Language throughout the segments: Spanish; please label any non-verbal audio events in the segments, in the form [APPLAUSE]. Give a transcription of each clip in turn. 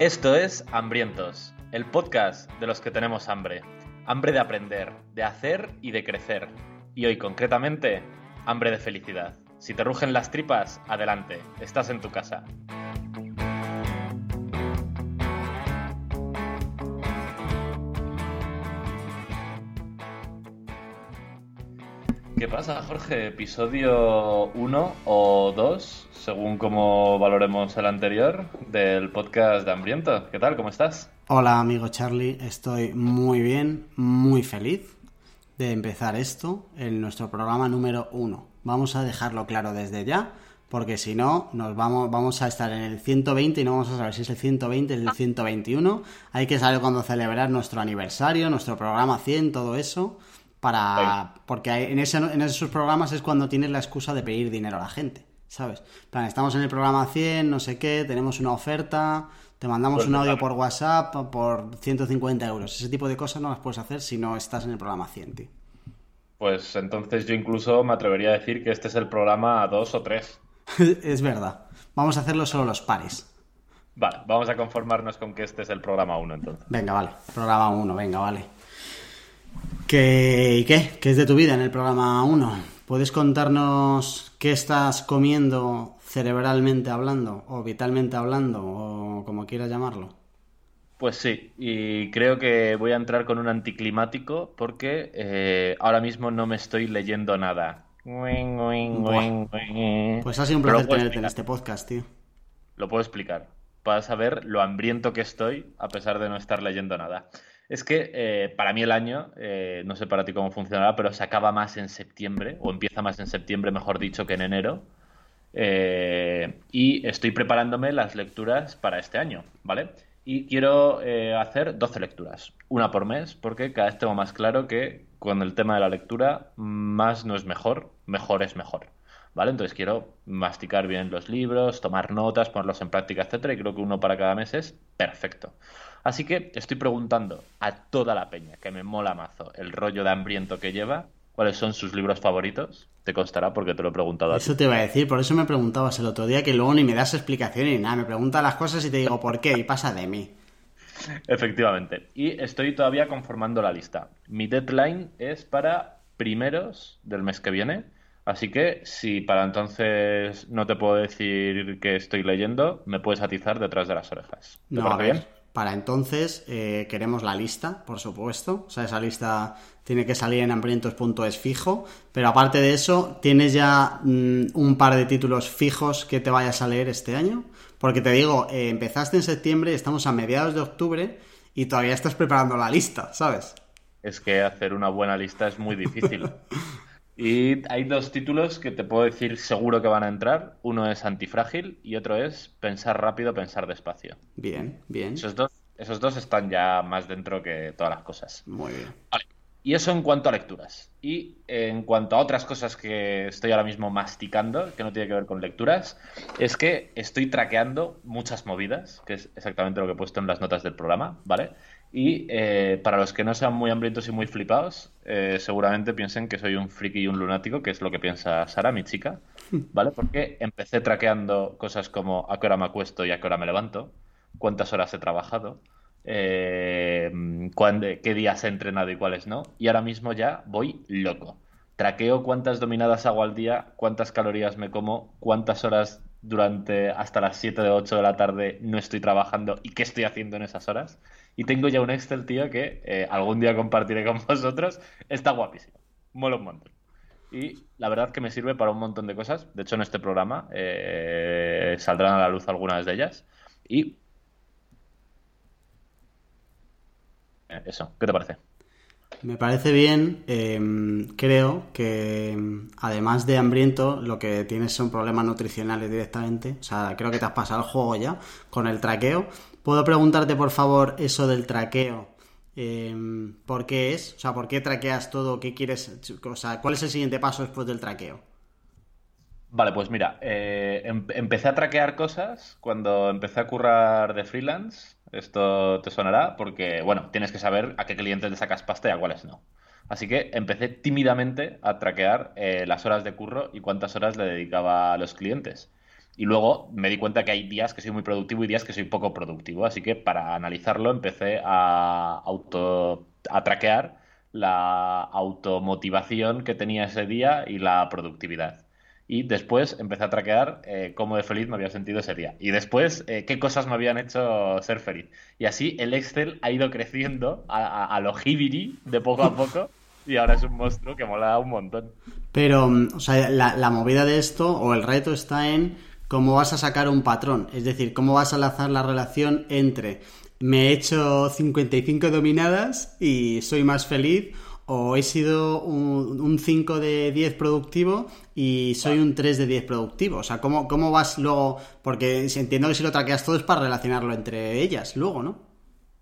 Esto es Hambrientos, el podcast de los que tenemos hambre. Hambre de aprender, de hacer y de crecer. Y hoy concretamente, hambre de felicidad. Si te rugen las tripas, adelante, estás en tu casa. ¿Qué pasa, Jorge? ¿Episodio 1 o 2, según como valoremos el anterior, del podcast de Hambriento? ¿Qué tal? ¿Cómo estás? Hola, amigo Charlie. Estoy muy bien, muy feliz de empezar esto en nuestro programa número 1. Vamos a dejarlo claro desde ya, porque si no, nos vamos, vamos a estar en el 120 y no vamos a saber si es el 120 o el 121. Hay que saber cuándo celebrar nuestro aniversario, nuestro programa 100, todo eso para porque en, ese, en esos programas es cuando tienes la excusa de pedir dinero a la gente, ¿sabes? plan, estamos en el programa 100, no sé qué, tenemos una oferta, te mandamos pues un audio por WhatsApp por 150 euros. Ese tipo de cosas no las puedes hacer si no estás en el programa 100, tío. Pues entonces yo incluso me atrevería a decir que este es el programa 2 o 3. [LAUGHS] es verdad. Vamos a hacerlo solo los pares. Vale, vamos a conformarnos con que este es el programa 1 entonces. Venga, vale. Programa 1, venga, vale. ¿Qué, ¿Qué? ¿Qué es de tu vida en el programa 1? ¿Puedes contarnos qué estás comiendo cerebralmente hablando o vitalmente hablando o como quieras llamarlo? Pues sí, y creo que voy a entrar con un anticlimático porque eh, ahora mismo no me estoy leyendo nada. Pues ha sido un placer tenerte en este podcast, tío. Lo puedo explicar. Para saber lo hambriento que estoy a pesar de no estar leyendo nada. Es que eh, para mí el año, eh, no sé para ti cómo funcionará, pero se acaba más en septiembre, o empieza más en septiembre, mejor dicho, que en enero. Eh, y estoy preparándome las lecturas para este año, ¿vale? Y quiero hacer 12 lecturas, una por mes, porque cada vez tengo más claro que con el tema de la lectura, más no es mejor, mejor es mejor. ¿Vale? Entonces quiero masticar bien los libros, tomar notas, ponerlos en práctica, etcétera, y creo que uno para cada mes es perfecto. Así que estoy preguntando a toda la peña, que me mola mazo el rollo de hambriento que lleva, cuáles son sus libros favoritos. Te costará porque te lo he preguntado a Eso te iba a decir, por eso me preguntabas el otro día que luego ni me das explicación ni nada, me preguntas las cosas y te digo por qué y pasa de mí. Efectivamente. Y estoy todavía conformando la lista. Mi deadline es para primeros del mes que viene. Así que si para entonces no te puedo decir que estoy leyendo, me puedes atizar detrás de las orejas. ¿Te no, bien? Para entonces eh, queremos la lista, por supuesto. O sea, esa lista tiene que salir en hambrientos.es fijo. Pero aparte de eso, ¿tienes ya mm, un par de títulos fijos que te vayas a leer este año? Porque te digo, eh, empezaste en septiembre, estamos a mediados de octubre y todavía estás preparando la lista, ¿sabes? Es que hacer una buena lista es muy difícil. [LAUGHS] y hay dos títulos que te puedo decir seguro que van a entrar. Uno es Antifrágil y otro es Pensar rápido, pensar despacio. Bien, bien. Esos dos, esos dos están ya más dentro que todas las cosas. Muy bien. Vale. Y eso en cuanto a lecturas. Y en cuanto a otras cosas que estoy ahora mismo masticando, que no tiene que ver con lecturas, es que estoy traqueando muchas movidas, que es exactamente lo que he puesto en las notas del programa, ¿vale? Y eh, para los que no sean muy hambrientos y muy flipados, eh, seguramente piensen que soy un friki y un lunático, que es lo que piensa Sara, mi chica, [LAUGHS] ¿vale? Porque empecé traqueando cosas como a qué hora me acuesto y a qué hora me levanto, cuántas horas he trabajado, eh, qué días he entrenado y cuáles no, y ahora mismo ya voy loco. Traqueo cuántas dominadas hago al día, cuántas calorías me como, cuántas horas durante hasta las 7 o 8 de la tarde no estoy trabajando y qué estoy haciendo en esas horas. Y tengo ya un Excel, tío, que eh, algún día compartiré con [LAUGHS] vosotros. Está guapísimo. Mola un montón. Y la verdad que me sirve para un montón de cosas. De hecho, en este programa eh, saldrán a la luz algunas de ellas. Y... Eh, eso, ¿qué te parece? Me parece bien. Em, creo que em, además de hambriento, lo que tienes son problemas nutricionales directamente. O sea, creo que te has pasado el juego ya con el traqueo. ¿Puedo preguntarte, por favor, eso del traqueo? Em, ¿Por qué es? O sea, ¿por qué traqueas todo? ¿Qué quieres? O sea, ¿cuál es el siguiente paso después del traqueo? Vale, pues mira, eh, empecé a traquear cosas cuando empecé a currar de freelance esto te sonará porque, bueno, tienes que saber a qué clientes le sacas pasta y a cuáles no. Así que empecé tímidamente a traquear eh, las horas de curro y cuántas horas le dedicaba a los clientes. Y luego me di cuenta que hay días que soy muy productivo y días que soy poco productivo. Así que para analizarlo empecé a auto a traquear la automotivación que tenía ese día y la productividad. Y después empecé a traquear eh, cómo de feliz me había sentido ese día. Y después eh, qué cosas me habían hecho ser feliz. Y así el Excel ha ido creciendo a, a, lo hibiri de poco a poco. y ahora es un monstruo que mola un montón. Pero, mm, o sea, la, la movida de esto o el reto está en cómo vas a sacar un patrón. Es decir, cómo vas a lanzar la relación entre me he hecho 55 dominadas y soy más feliz o he sido un, 5 de 10 productivo y soy un 3 de 10 productivo. O sea, ¿cómo, ¿cómo vas luego? Porque entiendo que si lo traqueas todo es para relacionarlo entre ellas luego, ¿no?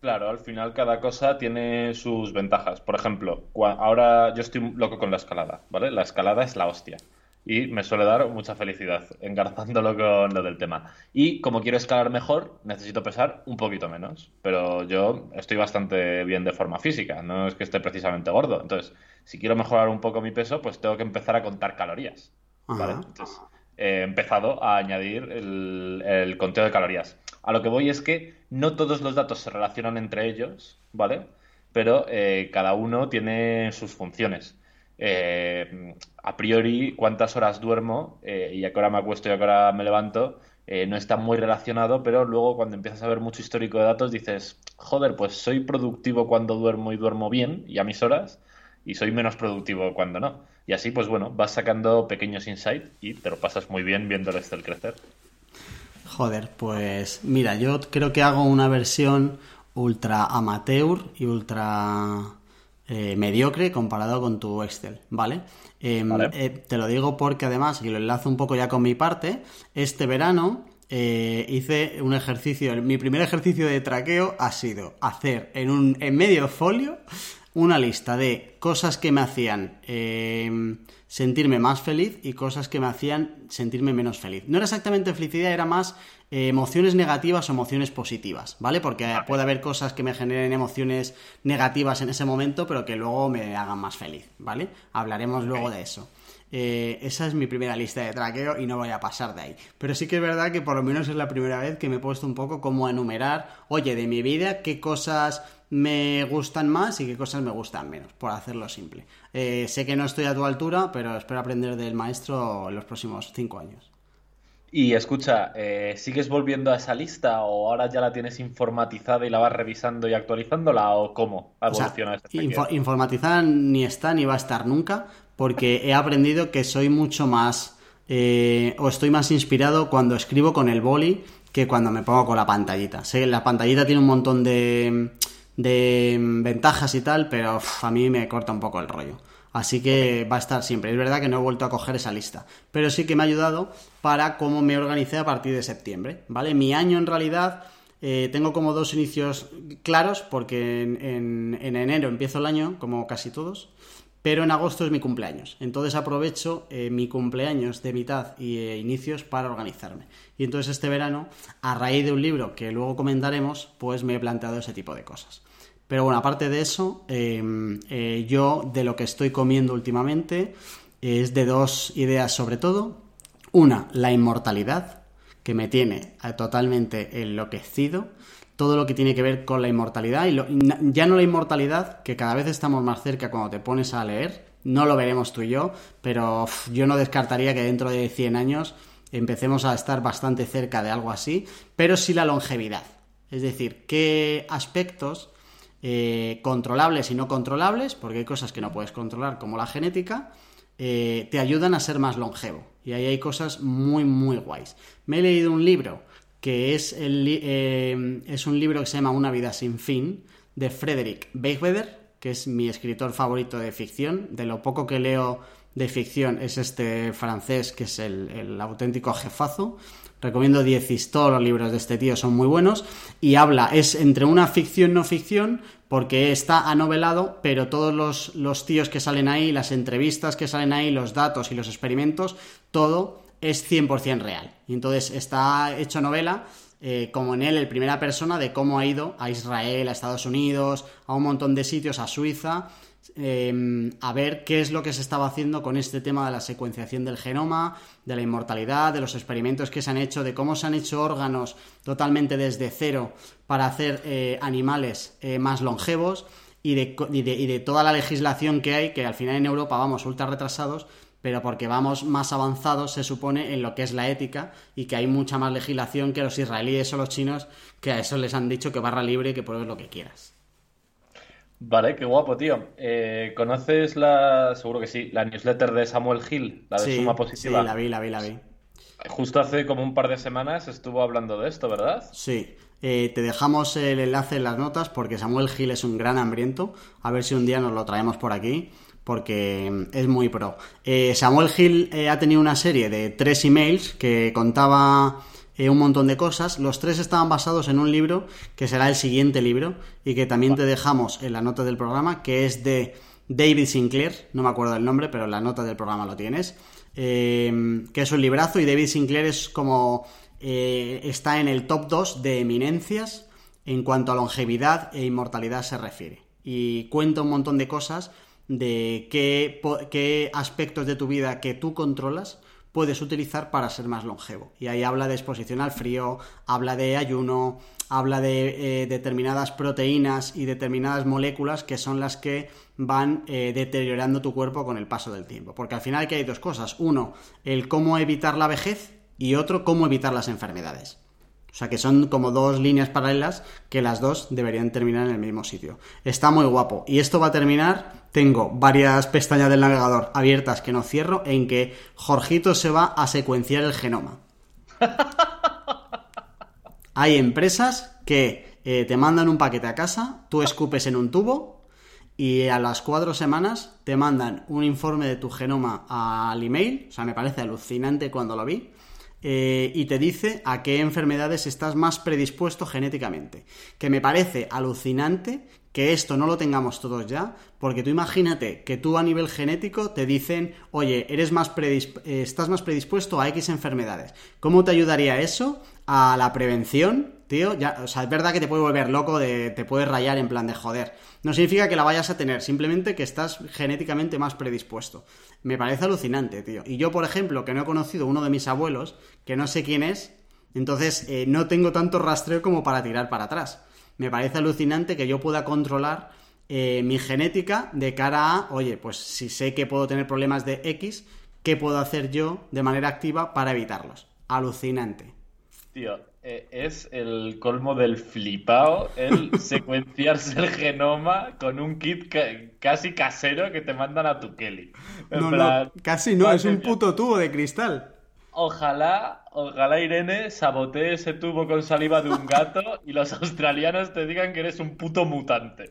Claro, al final cada cosa tiene sus ventajas. Por ejemplo, ahora yo estoy loco con la escalada, ¿vale? La escalada es la hostia y me suele dar mucha felicidad engarzándolo con lo del tema. Y como quiero escalar mejor, necesito pesar un poquito menos, pero yo estoy bastante bien de forma física, no es que esté precisamente gordo. Entonces, si quiero mejorar un poco mi peso, pues tengo que empezar a contar calorías. ¿vale? Entonces, he empezado a añadir el, conteo de calorías. A lo que voy es que no todos los datos se relacionan entre ellos, ¿vale? Pero eh, cada uno tiene sus funciones. Eh, a priori cuántas horas duermo eh, y a qué hora me acuesto y a qué hora me levanto eh, no está muy relacionado, pero luego cuando empiezas a ver mucho histórico de datos dices, joder, pues soy productivo cuando duermo y duermo bien y a mis horas y soy menos productivo cuando no. Y así, pues bueno, vas sacando pequeños insights y te lo pasas muy bien viendo el Excel crecer. Joder, pues mira, yo creo que hago una versión ultra amateur y ultra eh, mediocre comparado con tu Excel, ¿vale? Em, eh, te lo digo porque además, y lo enlazo un poco ya con mi parte, este verano eh, hice un ejercicio, mi primer ejercicio de traqueo ha sido hacer en, un, en medio folio una lista de cosas que me hacían em, sentirme más feliz y cosas que me hacían sentirme menos feliz. No era exactamente felicidad, era más eh, emociones negativas o emociones positivas, ¿vale? Porque puede haber cosas que me generen emociones negativas en ese momento, pero que luego me hagan más feliz, ¿vale? Hablaremos luego de eso. Eh, esa es mi primera lista de traqueo y no voy a pasar de ahí. Pero sí que es verdad que por lo menos es la primera vez que me he puesto un poco como a enumerar, oye, de mi vida, qué cosas me gustan más y qué cosas me gustan menos, por hacerlo simple. Eh, sé que no estoy a tu altura, pero espero aprender del maestro en los próximos cinco años. Y escucha, eh, ¿sigues volviendo a esa lista o ahora ya la tienes informatizada y la vas revisando y actualizándola o cómo evoluciona o Informatizada ni está ni va a estar nunca porque he aprendido que soy mucho más eh, o estoy más inspirado cuando escribo con el boli que cuando me pongo con la pantallita. Sé que la pantallita tiene un montón de, de ventajas y tal, pero a mí me corta un poco el rollo. Así que va a estar siempre. Es verdad que no he vuelto a coger esa lista, pero sí que me ha ayudado para cómo me organicé a partir de septiembre, ¿vale? Mi año en realidad eh, tengo como dos inicios claros porque en, enero empiezo el año, como casi todos, pero en agosto es mi cumpleaños. Entonces aprovecho eh, mi cumpleaños de mitad y eh, inicios para organizarme. Y entonces este verano, a raíz de un libro que luego comentaremos, pues me he planteado ese tipo de cosas. Pero bueno, aparte de eso, em, eh, yo de lo que estoy comiendo últimamente es de dos ideas sobre todo. Una, la inmortalidad, que me tiene totalmente enloquecido. Todo lo que tiene que ver con la inmortalidad. Y ya no la inmortalidad, que cada vez estamos más cerca cuando te pones a leer. No lo veremos tú y yo, pero yo no descartaría que dentro de 100 años empecemos a estar bastante cerca de algo así. Pero sí la longevidad. Es decir, qué aspectos eh, controlables y no controlables, porque hay cosas que no puedes controlar como la genética, eh, te ayudan a ser más longevo. Y ahí hay cosas muy, muy guays. Me he leído un libro que es, el, eh, es un libro que se llama Una vida sin fin, de Frederick Beigbeder, que es mi escritor favorito de ficción. De lo poco que leo de ficción es este francés que es el, el auténtico jefazo. Recomiendo 10 todos los libros de este tío son muy buenos y habla, es entre una ficción no ficción porque está anovelado, pero todos los, los tíos que salen ahí, las entrevistas que salen ahí, los datos y los experimentos, todo es 100% real. Y entonces está hecho novela eh, como en él, el primera persona, de cómo ha ido a Israel, a Estados Unidos, a un montón de sitios, a Suiza, em, a ver qué es lo que se estaba haciendo con este tema de la secuenciación del genoma, de la inmortalidad, de los experimentos que se han hecho, de cómo se han hecho órganos totalmente desde cero para hacer eh, animales eh, más longevos y de, y de toda la legislación que hay, que al final en Europa vamos ultra retrasados, pero porque vamos más avanzados, se supone, en lo que es la ética y que hay mucha más legislación que los israelíes o los chinos, que a eso les han dicho que barra libre y que pruebes lo que quieras. Vale, qué guapo, tío. Eh, ¿Conoces la, seguro que sí, la newsletter de Samuel Hill, la de Suma Positiva? Sí, la vi, la vi, la vi. Justo hace como un par de semanas estuvo hablando de esto, ¿verdad? Sí. Eh, te dejamos el enlace en las notas porque Samuel Hill es un gran hambriento. A ver si un día nos lo traemos por aquí porque es muy pro. Eh, Samuel Hill eh, ha tenido una serie de tres emails que contaba eh, un montón de cosas. Los tres estaban basados en un libro que será el siguiente libro y que también te dejamos en la nota del programa, que es de David Sinclair, no me acuerdo del nombre, pero en la nota del programa lo tienes, que es un librazo y David Sinclair es como está en el top 2 de eminencias en cuanto a longevidad e inmortalidad se refiere. Y cuenta un montón de cosas de qué, aspectos de tu vida que tú controlas puedes utilizar para ser más longevo. Y ahí habla de exposición al frío, habla de ayuno, habla de eh, determinadas proteínas y determinadas moléculas que son las que van eh, deteriorando tu cuerpo con el paso del tiempo. Porque al final que hay dos cosas. Uno, el cómo evitar la vejez y otro, cómo evitar las enfermedades. O sea que son como dos líneas paralelas que las dos deberían terminar en el mismo sitio. Está muy guapo. Y esto va a terminar, tengo varias pestañas del navegador abiertas que no cierro, en que Jorgito se va a secuenciar el genoma. [LAUGHS] Hay empresas que eh, te mandan un paquete a casa, tú escupes en un tubo y a las cuatro semanas te mandan un informe de tu genoma al email. O sea, me parece alucinante cuando lo vi eh, y te dice a qué enfermedades estás más predispuesto genéticamente. Que me parece alucinante que esto no lo tengamos todos ya, porque tú imagínate que tú a nivel genético te dicen, oye, eres más eh, estás más predispuesto a X enfermedades. ¿Cómo te ayudaría eso a la prevención? Tío, ya, o sea, es verdad que te puede volver loco, de, te puede rayar en plan de joder. No significa que la vayas a tener, simplemente que estás genéticamente más predispuesto. Me parece alucinante, tío. Y yo, por ejemplo, que no he conocido uno de mis abuelos, que no sé quién es, entonces eh, no tengo tanto rastreo como para tirar para atrás. Me parece alucinante que yo pueda controlar eh, mi genética de cara a, oye, pues si sé que puedo tener problemas de X, ¿qué puedo hacer yo de manera activa para evitarlos? Alucinante. Tío, eh, es el colmo del flipao el [LAUGHS] secuenciarse el genoma con un kit casi casero que te mandan a tu Kelly. no, casi no, es un puto tubo de cristal. Ojalá, ojalá Irene sabotee ese tubo con saliva de un gato y los australianos te digan que eres un puto mutante.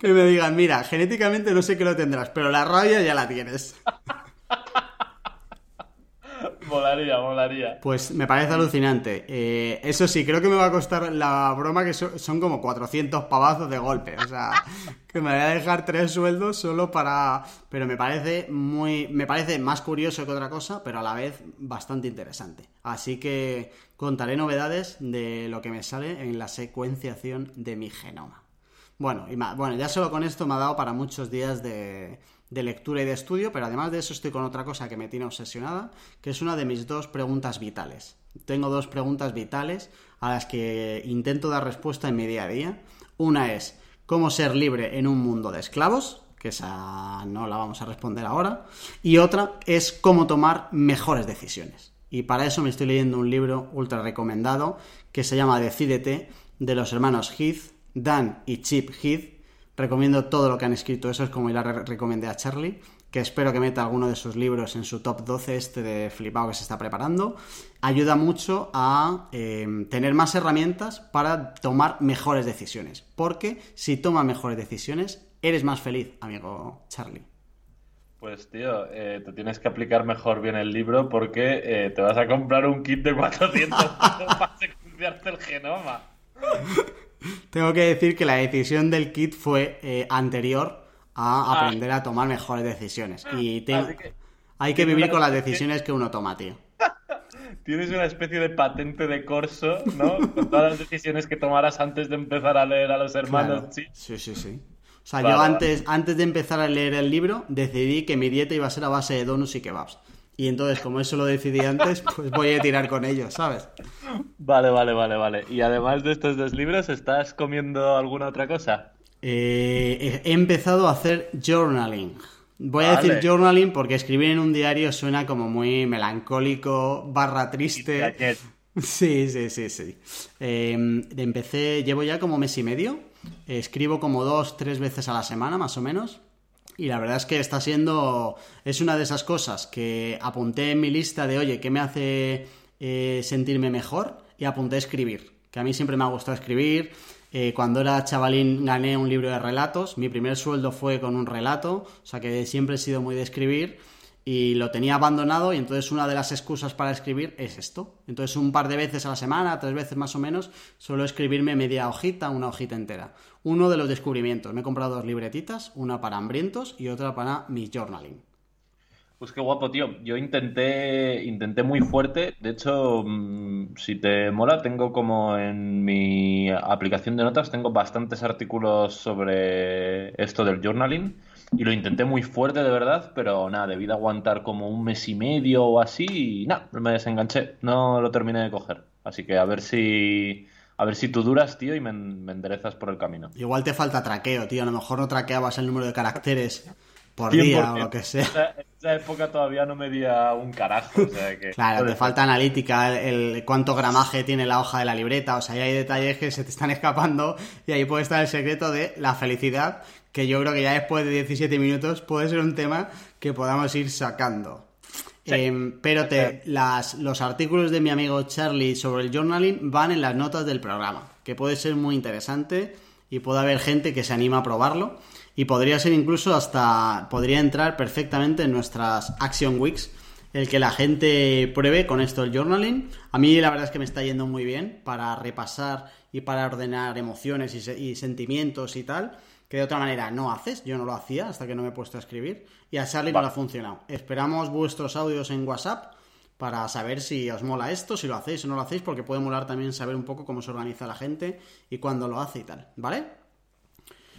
que me digan, mira, genéticamente no sé qué lo tendrás, pero la rabia ya la tienes. [LAUGHS] Molaría, molaría. Pues me parece alucinante. Eh, eso sí, creo que me va a costar la broma que son, como 400 pavazos de golpe. O sea, [LAUGHS] que me voy a dejar tres sueldos solo para... Pero me parece muy... Me parece más curioso que otra cosa, pero a la vez bastante interesante. Así que contaré novedades de lo que me sale en la secuenciación de mi genoma. Bueno, y bueno, ya solo con esto me ha dado para muchos días de de lectura y de estudio, pero además de eso estoy con otra cosa que me tiene obsesionada, que es una de mis dos preguntas vitales. Tengo dos preguntas vitales a las que intento dar respuesta en mi día a día. Una es cómo ser libre en un mundo de esclavos, que esa no la vamos a responder ahora, y otra es cómo tomar mejores decisiones. Y para eso me estoy leyendo un libro ultra recomendado que se llama Decídete de los hermanos Heath, Dan y Chip Heath, Recomiendo todo lo que han escrito, eso es como ya recomendé a Charlie, que espero que meta alguno de sus libros en su top 12 este de flipado que se está preparando. Ayuda mucho a em, tener más herramientas para tomar mejores decisiones, porque si tomas mejores decisiones, eres más feliz, amigo Charlie. Pues tío, eh, te tienes que aplicar mejor bien el libro porque eh, te vas a comprar un kit de 400 [LAUGHS] para secuenciarte el genoma. Tengo que decir que la decisión del kit fue eh, anterior a ah. aprender a tomar mejores decisiones. Y hay que vivir con las decisiones que uno toma, tío. [LAUGHS] Tienes una especie de patente de corso, ¿no? Con todas las decisiones que tomaras antes de empezar a leer a los hermanos Sí, sí, sí. O sea, yo antes, antes de empezar a leer el libro, decidí que mi dieta iba a ser a base de donuts y kebabs. Y entonces, como eso lo decidí antes, [LAUGHS] pues voy a tirar con ellos, ¿sabes? Vale, vale, vale, vale. Y además de estos dos libros, ¿estás comiendo alguna otra cosa? Eh, he empezado a hacer journaling. Voy a decir journaling porque escribir en un diario suena como muy melancólico, barra triste. [LAUGHS] Sí, sí, sí, sí. Em, empecé, llevo ya como mes y medio. Escribo como dos, tres veces a la semana, más o menos. Y la verdad es que está siendo. Es una de esas cosas que apunté en mi lista de, oye, ¿qué me hace eh, sentirme mejor? Y apunté a escribir. Que a mí siempre me ha gustado escribir. Eh, cuando era chavalín gané un libro de relatos. Mi primer sueldo fue con un relato. O sea que siempre he sido muy de escribir y lo tenía abandonado y entonces una de las excusas para escribir es esto. Entonces un par de veces a la semana, tres veces más o menos, suelo escribirme media hojita, una hojita entera. Uno de los descubrimientos. Me he comprado dos libretitas, una para hambrientos y otra para mi journaling. Pues qué guapo, tío. Yo intenté, intenté muy fuerte. De hecho, mm, si te mola, tengo como en mi aplicación de notas, tengo bastantes artículos sobre esto del journaling y lo intenté muy fuerte de verdad, pero nada, debí de aguantar como un mes y medio o así y nada, me desenganché, no lo terminé de coger. Así que a ver si a ver si tú duras, tío, y me, enderezas por el camino. Igual te falta traqueo, tío, a lo mejor no traqueabas el número de caracteres por día o lo que sea. En esa, época todavía no medía un carajo. O sea que... claro, te falta analítica, el, cuánto gramaje tiene la hoja de la libreta, o sea, hay detalles que se te están escapando y ahí puede estar el secreto de la felicidad que yo creo que ya después de 17 minutos puede ser un tema que podamos ir sacando. Em, pero te, las, los artículos de mi amigo Charlie sobre el journaling van en las notas del programa, que puede ser muy interesante y puede haber gente que se anima a probarlo y podría ser incluso hasta, podría entrar perfectamente en nuestras Action Weeks el que la gente pruebe con esto el journaling. A mí la verdad es que me está yendo muy bien para repasar y para ordenar emociones y, y sentimientos y tal que de otra manera no haces, yo no lo hacía hasta que no me he puesto a escribir, y a Charlie no le ha funcionado. Esperamos vuestros audios en WhatsApp para saber si os mola esto, si lo hacéis o no lo hacéis, porque puede molar también saber un poco cómo se organiza la gente y cuándo lo hace y tal, ¿vale?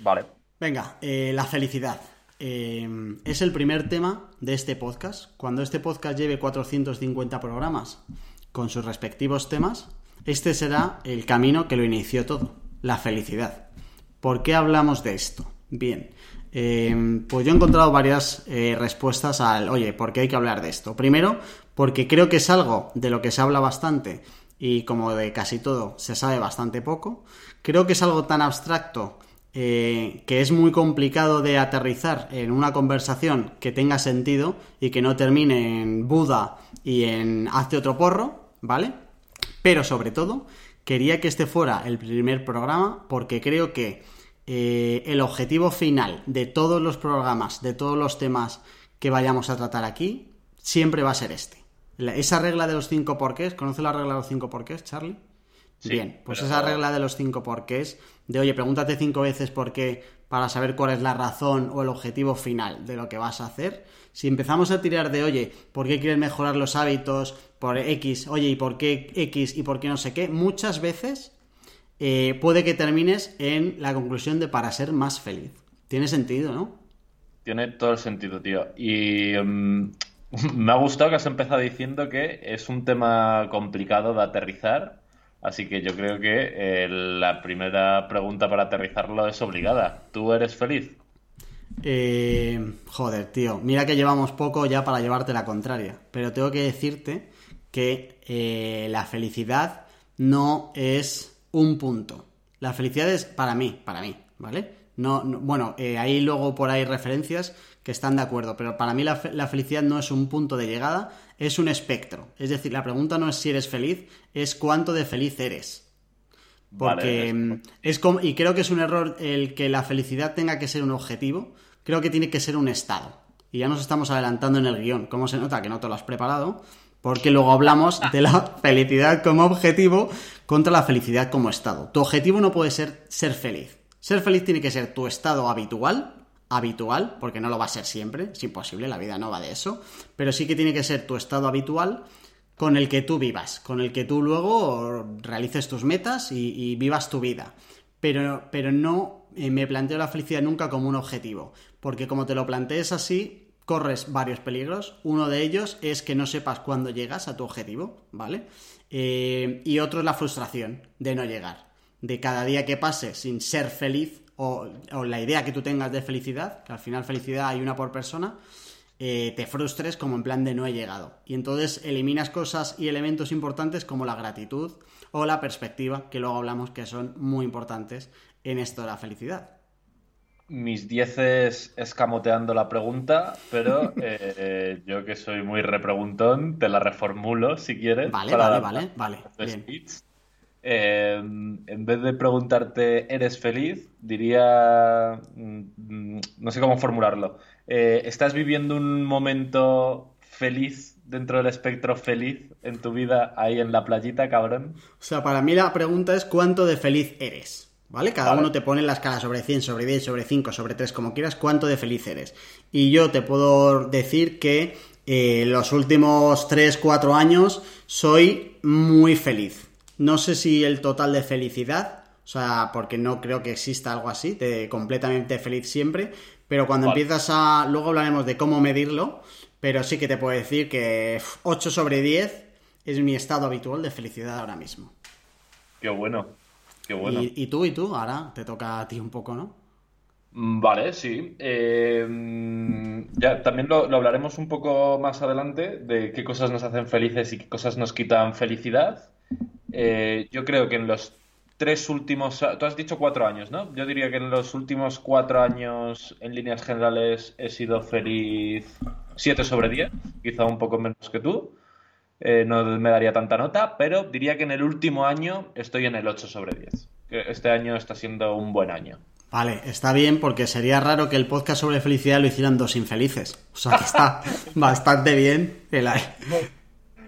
Vale. Venga, eh, la felicidad. Eh, es el primer tema de este podcast. Cuando este podcast lleve 450 programas con sus respectivos temas, este será el camino que lo inició todo, la felicidad. ¿Por qué hablamos de esto? Bien, eh, pues yo he encontrado varias eh, respuestas al, oye, ¿por qué hay que hablar de esto? Primero, porque creo que es algo de lo que se habla bastante y como de casi todo se sabe bastante poco. Creo que es algo tan abstracto eh, que es muy complicado de aterrizar en una conversación que tenga sentido y que no termine en Buda y en hazte otro porro, ¿vale? Pero sobre todo, quería que este fuera el primer programa porque creo que eh, el objetivo final de todos los programas, de todos los temas que vayamos a tratar aquí, siempre va a ser este. esa regla de los cinco porqués, ¿conoce la regla de los cinco porqués, Charlie? Bien, pues esa regla de los cinco porqués, de oye, pregúntate cinco veces por qué para saber cuál es la razón o el objetivo final de lo que vas a hacer. Si empezamos a tirar de, oye, ¿por qué quieres mejorar los hábitos? Por X, oye, ¿y por qué X y por qué no sé qué? Muchas veces eh, puede que termines en la conclusión de para ser más feliz. Tiene sentido, ¿no? Tiene todo el sentido, tío. Y mm, [LAUGHS] me ha gustado que has empezado diciendo que es un tema complicado de aterrizar. Así que yo creo que eh, la primera pregunta para aterrizarlo es obligada. ¿Tú eres feliz? Eh, joder, tío. Mira que llevamos poco ya para llevarte la contraria. Pero tengo que decirte que la felicidad no es un punto. La felicidad es para mí, para mí, ¿vale? No, bueno, eh, ahí luego por ahí referencias que están de acuerdo, pero para mí la, felicidad no es un punto de llegada, es un espectro. Es decir, la pregunta no es si eres feliz, es cuánto de feliz eres. Porque mm, es como, y creo que es un error el que la felicidad tenga que ser un objetivo, creo que tiene que ser un estado. Y ya nos estamos adelantando en el guion, como se nota que no te lo has preparado, porque luego hablamos de la [LAUGHS] felicidad como objetivo contra la felicidad como estado. Tu objetivo no puede ser ser feliz. Ser feliz tiene que ser tu estado habitual, habitual, porque no lo va a ser siempre, es imposible, la vida no va de eso, pero sí que tiene que ser tu estado habitual con el que tú vivas, con el que tú luego realices tus metas y, vivas tu vida. Pero, pero no eh, me planteo la felicidad nunca como un objetivo, porque como te lo plantees así, corres varios peligros. Uno de ellos es que no sepas cuándo llegas a tu objetivo, ¿vale? Eh, y otro es la frustración de no llegar, de cada día que pase sin ser feliz o, la idea que tú tengas de felicidad, que al final felicidad hay una por persona, eh, te frustres como en plan de no he llegado. Y entonces eliminas cosas y elementos importantes como la gratitud o la perspectiva, que luego hablamos que son muy importantes en esto de la felicidad mis dieces escamoteando la pregunta, pero [LAUGHS] eh, yo que soy muy repreguntón, te la reformulo si quieres. Vale, vale, vale, vale. Eh, en vez de preguntarte, ¿eres feliz? Diría, mm, no sé cómo formularlo. Eh, ¿Estás viviendo un momento feliz dentro del espectro feliz en tu vida ahí en la playita, cabrón? O sea, para mí la pregunta es ¿cuánto de feliz eres? ¿Vale? Cada uno te pone la escala sobre 100, sobre 10, sobre 5, sobre 3, como quieras, cuánto de feliz eres. Y yo te puedo decir que eh, los últimos 3, 4 años soy muy feliz. No sé si el total de felicidad, o sea, porque no creo que exista algo así, de completamente feliz siempre, pero cuando empiezas a... Luego hablaremos de cómo medirlo, pero sí que te puedo decir que 8 sobre 10 es mi estado habitual de felicidad ahora mismo. Qué bueno. ¿Y, tú, y tú, ahora te toca a ti un poco, ¿no? Mm, vale, sí. Eh, ya, también lo, hablaremos un poco más adelante de qué cosas nos hacen felices y qué cosas nos quitan felicidad. Eh, yo creo que en los tres últimos, tú has dicho cuatro años, ¿no? Yo diría que en los últimos cuatro años, en líneas generales, he sido feliz siete sobre diez, quizá un poco menos que tú. Eh, no me daría tanta nota, pero diría que en el último año estoy en el 8 sobre 10. Este año está siendo un buen año. Vale, está bien porque sería raro que el podcast sobre felicidad lo hicieran dos infelices. O sea que está [LAUGHS] bastante bien el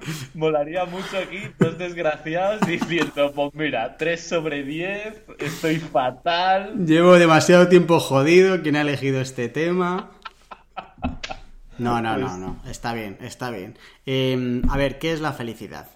[LAUGHS] Molaría mucho aquí dos desgraciados diciendo, pues mira, 3 sobre 10, estoy fatal. Llevo demasiado tiempo jodido, ¿quién ha elegido este tema? No, no, no, no. Está bien, está bien. Em, a ver, ¿qué es la felicidad?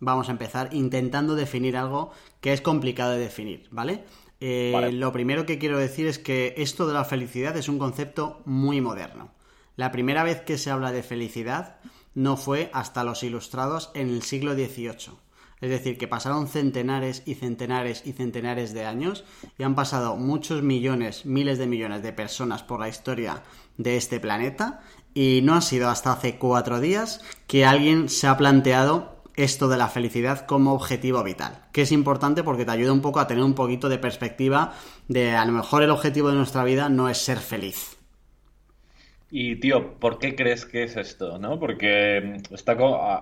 Vamos a empezar intentando definir algo que es complicado de definir, ¿vale? Eh, lo primero que quiero decir es que esto de la felicidad es un concepto muy moderno. La primera vez que se habla de felicidad no fue hasta los ilustrados en el siglo XVIII. Es decir, que pasaron centenares y centenares y centenares de años y han pasado muchos millones, miles de millones de personas por la historia de este planeta y no ha sido hasta hace cuatro días que alguien se ha planteado esto de la felicidad como objetivo vital, que es importante porque te ayuda un poco a tener un poquito de perspectiva de a lo mejor el objetivo de nuestra vida no es ser feliz. Y tío, ¿por qué crees que es esto? ¿No? Porque está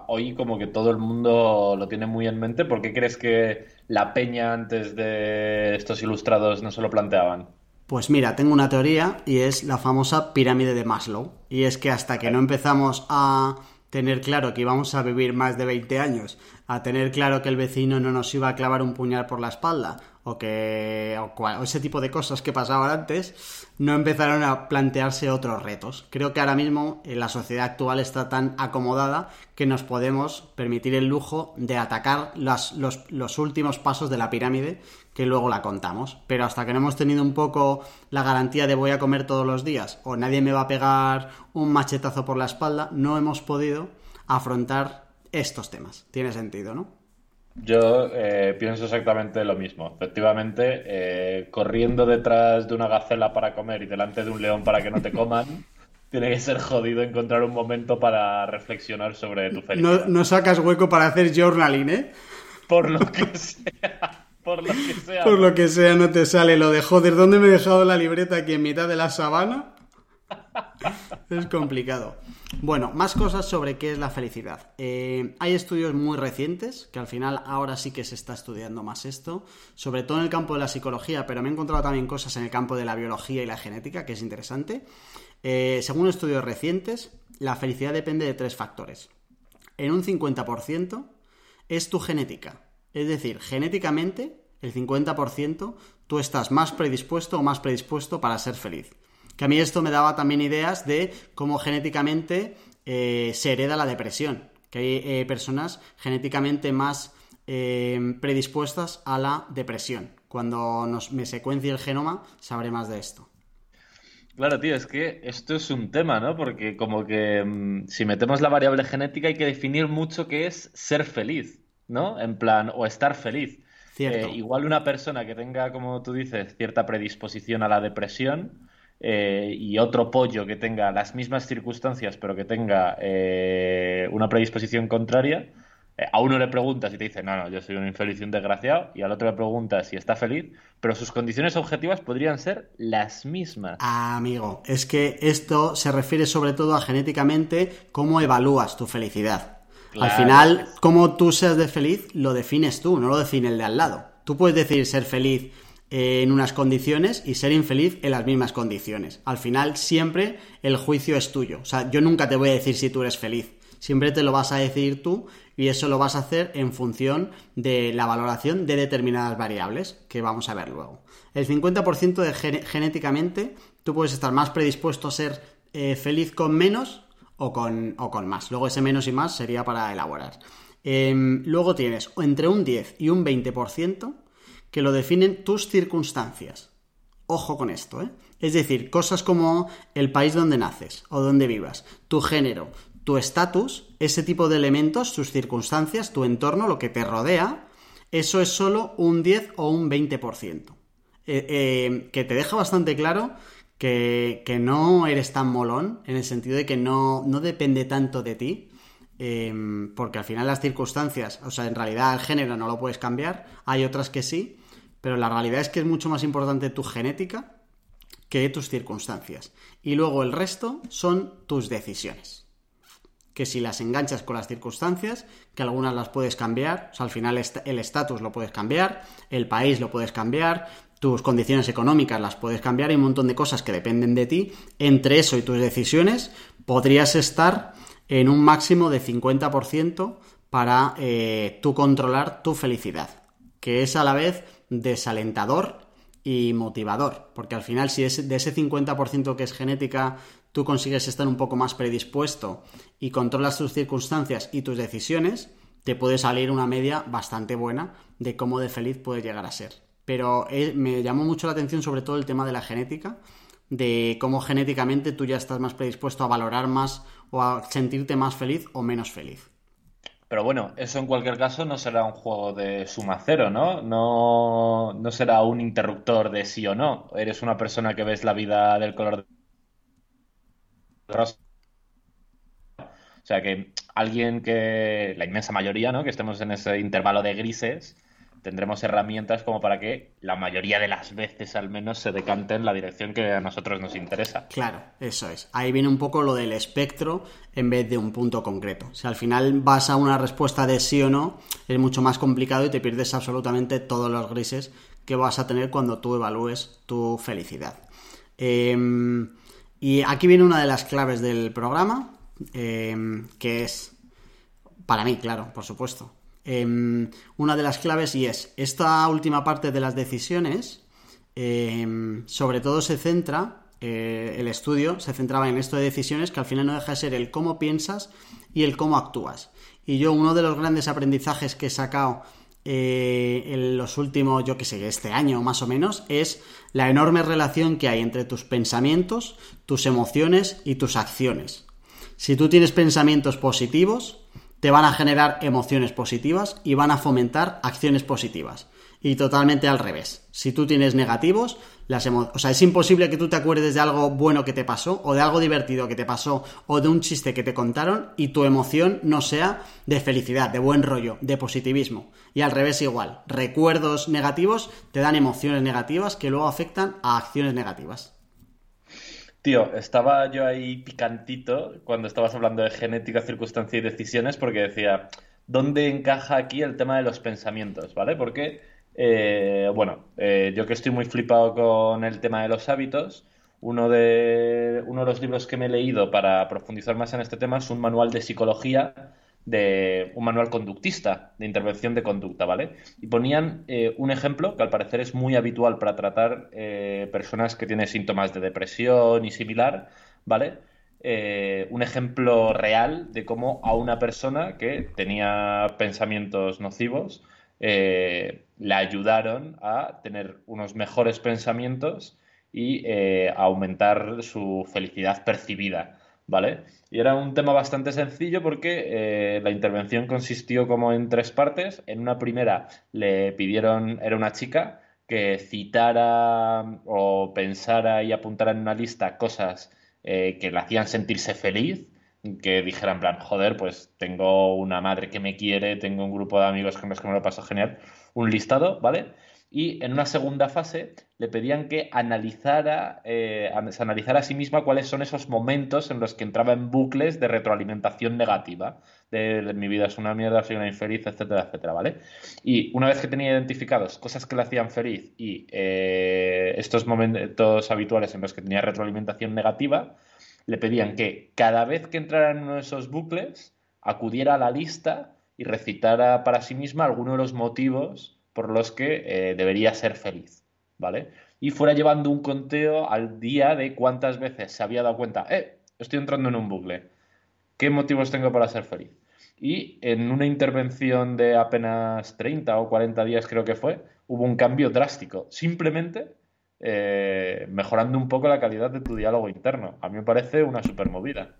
hoy como que todo el mundo lo tiene muy en mente. ¿Por qué crees que la peña antes de estos ilustrados no se lo planteaban? Pues mira, tengo una teoría y es la famosa pirámide de Maslow. Y es que hasta que no empezamos a tener claro que íbamos a vivir más de 20 años, a tener claro que el vecino no nos iba a clavar un puñal por la espalda, o que o, ese tipo de cosas que pasaban antes, no empezaron a plantearse otros retos. Creo que ahora mismo en la sociedad actual está tan acomodada que nos podemos permitir el lujo de atacar los, los últimos pasos de la pirámide que luego la contamos. Pero hasta que no hemos tenido un poco la garantía de voy a comer todos los días o nadie me va a pegar un machetazo por la espalda, no hemos podido afrontar estos temas. Tiene sentido, ¿no? Yo eh, pienso exactamente lo mismo. Efectivamente, eh, corriendo detrás de una gacela para comer y delante de un león para que no te coman, [LAUGHS] tiene que ser jodido encontrar un momento para reflexionar sobre tu felicidad. No, no sacas hueco para hacer journaling, ¿eh? Por lo que sea. Por lo que sea. Por lo que sea, no te sale lo de joder, ¿dónde me he dejado la libreta aquí en mitad de la sabana? Es complicado. Bueno, más cosas sobre qué es la felicidad. Eh, hay estudios muy recientes, que al final ahora sí que se está estudiando más esto, sobre todo en el campo de la psicología, pero me he encontrado también cosas en el campo de la biología y la genética, que es interesante. Eh, según estudios recientes, la felicidad depende de tres factores. En un 50% es tu genética. Es decir, genéticamente, el 50%, tú estás más predispuesto o más predispuesto para ser feliz. Que a mí esto me daba también ideas de cómo genéticamente eh, se hereda la depresión. Que hay eh, personas genéticamente más eh, predispuestas a la depresión. Cuando nos, me secuencie el genoma, sabré más de esto. Claro, tío, es que esto es un tema, ¿no? Porque como que mm, si metemos la variable genética hay que definir mucho qué es ser feliz, ¿no? En plan, o estar feliz. Cierto. Eh, igual una persona que tenga, como tú dices, cierta predisposición a la depresión eh, y otro pollo que tenga las mismas circunstancias pero que tenga eh, una predisposición contraria, eh, a uno le preguntas y te dice, no, no, yo soy un infeliz y un desgraciado, y al otro le preguntas si está feliz, pero sus condiciones objetivas podrían ser las mismas. Ah, amigo, es que esto se refiere sobre todo a genéticamente cómo evalúas tu felicidad. Al final, cómo tú seas de feliz lo defines tú, no lo define el de al lado. Tú puedes decidir ser feliz en unas condiciones y ser infeliz en las mismas condiciones. Al final, siempre el juicio es tuyo. O sea, yo nunca te voy a decir si tú eres feliz. Siempre te lo vas a decidir tú y eso lo vas a hacer en función de la valoración de determinadas variables que vamos a ver luego. El 50% de genéticamente tú puedes estar más predispuesto a ser eh, feliz con menos o con, o con más. Luego ese menos y más sería para elaborar. Em, luego tienes entre un 10 y un 20% que lo definen tus circunstancias. Ojo con esto, ¿eh? Es decir, cosas como el país donde naces o donde vivas, tu género, tu estatus, ese tipo de elementos, tus circunstancias, tu entorno, lo que te rodea, eso es solo un 10 o un 20%. Eh, eh, que te deja bastante claro que, que no eres tan molón, en el sentido de que no, no depende tanto de ti, eh, porque al final las circunstancias, o sea, en realidad el género no lo puedes cambiar, hay otras que sí, pero la realidad es que es mucho más importante tu genética que tus circunstancias. Y luego el resto son tus decisiones. Que si las enganchas con las circunstancias, que algunas las puedes cambiar, al final el estatus lo puedes cambiar, el país lo puedes cambiar, tus condiciones económicas las puedes cambiar, hay un montón de cosas que dependen de ti. Entre eso y tus decisiones, podrías estar en un máximo de 50% para eh, tú controlar tu felicidad, que es a la vez desalentador y motivador, porque al final si de ese 50% que es genética tú consigues estar un poco más predispuesto y controlas tus circunstancias y tus decisiones, te puede salir una media bastante buena de cómo de feliz puedes llegar a ser. Pero eh, me llamó mucho la atención sobre todo el tema de la genética, de cómo genéticamente tú ya estás más predispuesto a valorar más o a sentirte más feliz o menos feliz. Pero bueno, eso en cualquier caso no será un juego de suma cero, ¿no? No, no será un interruptor de sí o no. Eres una persona que ves la vida del color de rosa. O sea que alguien que, la inmensa mayoría, ¿no? Que estemos en ese intervalo de grises, tendremos herramientas como para que la mayoría de las veces al menos se decante en la dirección que a nosotros nos interesa. Claro, eso es. Ahí viene un poco lo del espectro en vez de un punto concreto. Si al final vas a una respuesta de sí o no, es mucho más complicado y te pierdes absolutamente todos los grises que vas a tener cuando tú evalúes tu felicidad. Eh, y aquí viene una de las claves del programa, eh, que es, para mí, claro, por supuesto, eh, una de las claves y es esta última parte de las decisiones eh, sobre todo se centra eh, el estudio se centraba en esto de decisiones que al final no deja de ser el cómo piensas y el cómo actúas. Y yo uno de los grandes aprendizajes que he sacado eh, en los últimos yo que sé este año más o menos es la enorme relación que hay entre tus pensamientos tus emociones y tus acciones. Si tú tienes pensamientos positivos te van a generar emociones positivas y van a fomentar acciones positivas. Y totalmente al revés. Si tú tienes negativos, las o sea, es imposible que tú te acuerdes de algo bueno que te pasó, o de algo divertido que te pasó, o de un chiste que te contaron, y tu emoción no sea de felicidad, de buen rollo, de positivismo. Y al revés igual. Recuerdos negativos te dan emociones negativas que luego afectan a acciones negativas. Tío, estaba yo ahí picantito cuando estabas hablando de genética, circunstancia y decisiones, porque decía, ¿dónde encaja aquí el tema de los pensamientos? ¿Vale? Porque, eh, bueno, eh, yo que estoy muy flipado con el tema de los hábitos, uno de, uno de los libros que me he leído para profundizar más en este tema es un manual de psicología de un manual conductista, de intervención de conducta, ¿vale? Y ponían eh, un ejemplo que al parecer es muy habitual para tratar eh, personas que tienen síntomas de depresión y similar, ¿vale? Eh, un ejemplo real de cómo a una persona que tenía pensamientos nocivos le ayudaron a tener unos mejores pensamientos y eh, aumentar su felicidad percibida, ¿vale? Y era un tema bastante sencillo porque la intervención consistió como en tres partes. En una primera le pidieron, era una chica, que citara o pensara y apuntara en una lista cosas que le hacían sentirse feliz que dijera en plan, joder, pues tengo una madre que me quiere, tengo un grupo de amigos con los que me lo paso genial, un listado, ¿vale? Y en una segunda fase le pedían que analizara, eh, analizara a sí misma cuáles son esos momentos en los que entraba en bucles de retroalimentación negativa, de, mi vida es una mierda, soy una infeliz, etcétera, etcétera, ¿vale? Y una vez que tenía identificados cosas que le hacían feliz y eh, estos momentos habituales en los que tenía retroalimentación negativa, le pedían que cada vez que entrara en uno de esos bucles, acudiera a la lista y recitara para sí misma alguno de los motivos por los que eh, debería ser feliz, ¿vale? Y fuera llevando un conteo al día de cuántas veces se había dado cuenta, eh, estoy entrando en un bucle, ¿qué motivos tengo para ser feliz? Y en una intervención de apenas 30 o 40 días creo que fue, hubo un cambio drástico, simplemente eh, mejorando un poco la calidad de tu diálogo interno. A mí me parece una super movida.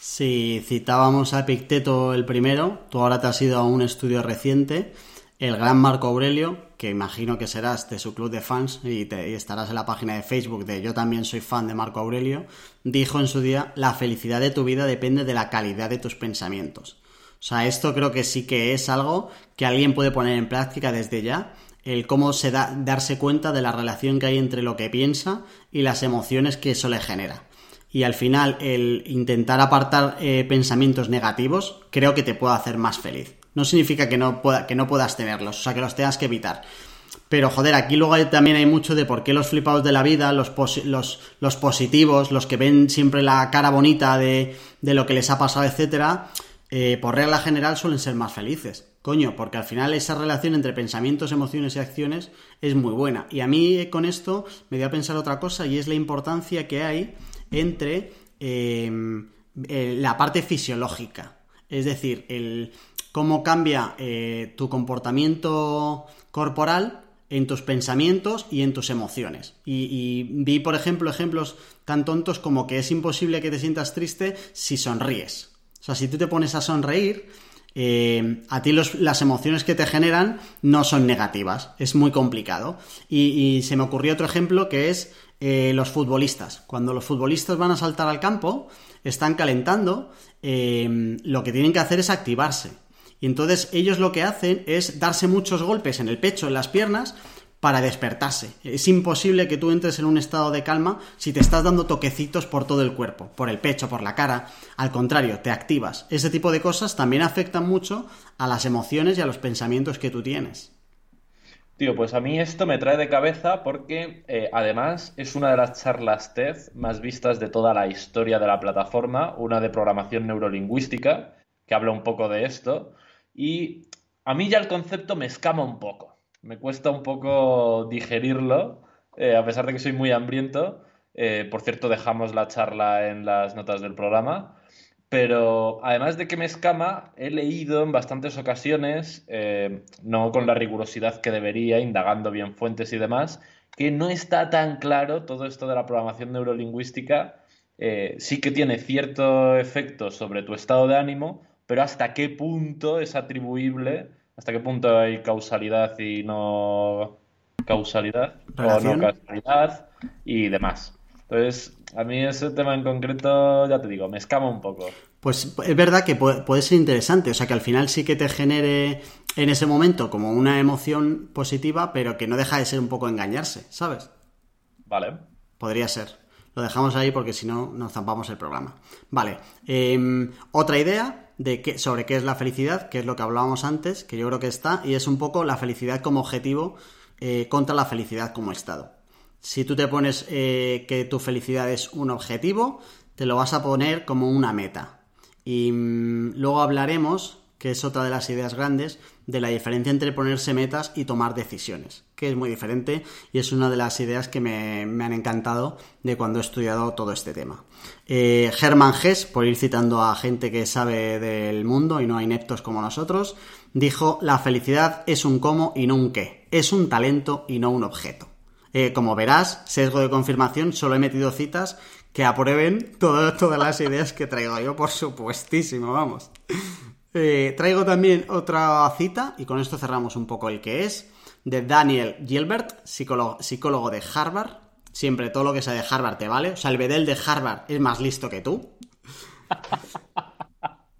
Si citábamos a Epicteto el primero, tú ahora te has ido a un estudio reciente, el gran Marco Aurelio, que imagino que serás de su club de fans y, estarás en la página de Facebook de Yo también soy fan de Marco Aurelio, dijo en su día, la felicidad de tu vida depende de la calidad de tus pensamientos. O sea, esto creo que sí que es algo que alguien puede poner en práctica desde ya el cómo se da, darse cuenta de la relación que hay entre lo que piensa y las emociones que eso le genera. Y al final, el intentar apartar eh, pensamientos negativos, creo que te puede hacer más feliz. No significa que no, pueda, que no puedas tenerlos, o sea, que los tengas que evitar. Pero joder, aquí luego también hay mucho de por qué los flipados de la vida, los, los, los positivos, los que ven siempre la cara bonita de, de lo que les ha pasado, etcétera, eh, por regla general suelen ser más felices. Coño, porque al final esa relación entre pensamientos, emociones y acciones es muy buena. Y a mí con esto me dio a pensar otra cosa y es la importancia que hay entre em, la parte fisiológica. Es decir, el, cómo cambia eh, tu comportamiento corporal en tus pensamientos y en tus emociones. Y, vi, por ejemplo, ejemplos tan tontos como que es imposible que te sientas triste si sonríes. O sea, si tú te pones a sonreír, eh, a ti las emociones que te generan no son negativas, es muy complicado. Y, se me ocurrió otro ejemplo que es eh, los futbolistas. Cuando los futbolistas van a saltar al campo, están calentando, lo que tienen que hacer es activarse. Y entonces ellos lo que hacen es darse muchos golpes en el pecho, en las piernas, para despertarse. Es imposible que tú entres en un estado de calma si te estás dando toquecitos por todo el cuerpo, por el pecho, por la cara. Al contrario, te activas. Ese tipo de cosas también afectan mucho a las emociones y a los pensamientos que tú tienes. Tío, pues a mí esto me trae de cabeza porque eh, además es una de las charlas TED más vistas de toda la historia de la plataforma, una de programación neurolingüística, que habla un poco de esto. Y a mí ya el concepto me escama un poco me cuesta un poco digerirlo, eh, a pesar de que soy muy hambriento. Eh, por cierto, dejamos la charla en las notas del programa. Pero además de que me escama, he leído en bastantes ocasiones, eh, no con la rigurosidad que debería, indagando bien fuentes y demás, que no está tan claro todo esto de la programación neurolingüística. sí que tiene cierto efecto sobre tu estado de ánimo, pero hasta qué punto es atribuible hasta qué punto hay causalidad y no causalidad o no causalidad y demás. Entonces, a mí ese tema en concreto, ya te digo, me escama un poco. Pues es verdad que puede, ser interesante, o sea que al final sí que te genere en ese momento como una emoción positiva, pero que no deja de ser un poco engañarse, ¿sabes? Vale. Podría ser. Lo dejamos ahí porque si no nos zampamos el programa. Vale. Em, otra idea de sobre qué es la felicidad, que es lo que hablábamos antes, que yo creo que está, y es un poco la felicidad como objetivo eh, contra la felicidad como estado. Si tú te pones eh, que tu felicidad es un objetivo, te lo vas a poner como una meta. Y mm, luego hablaremos que es otra de las ideas grandes de la diferencia entre ponerse metas y tomar decisiones, que es muy diferente y es una de las ideas que me, han encantado de cuando he estudiado todo este tema. Eh, Hermann Hess, por ir citando a gente que sabe del mundo y no a ineptos como nosotros, dijo, la felicidad es un cómo y no un qué, es un talento y no un objeto. Eh, como verás, sesgo de confirmación, solo he metido citas que aprueben todas las ideas que traigo yo, por supuestísimo, vamos. Eh, traigo también otra cita, y con esto cerramos un poco el que es, de Daniel Gilbert, psicólogo, de Harvard. Siempre todo lo que sea de Harvard te vale. O sea, el bedel de Harvard es más listo que tú.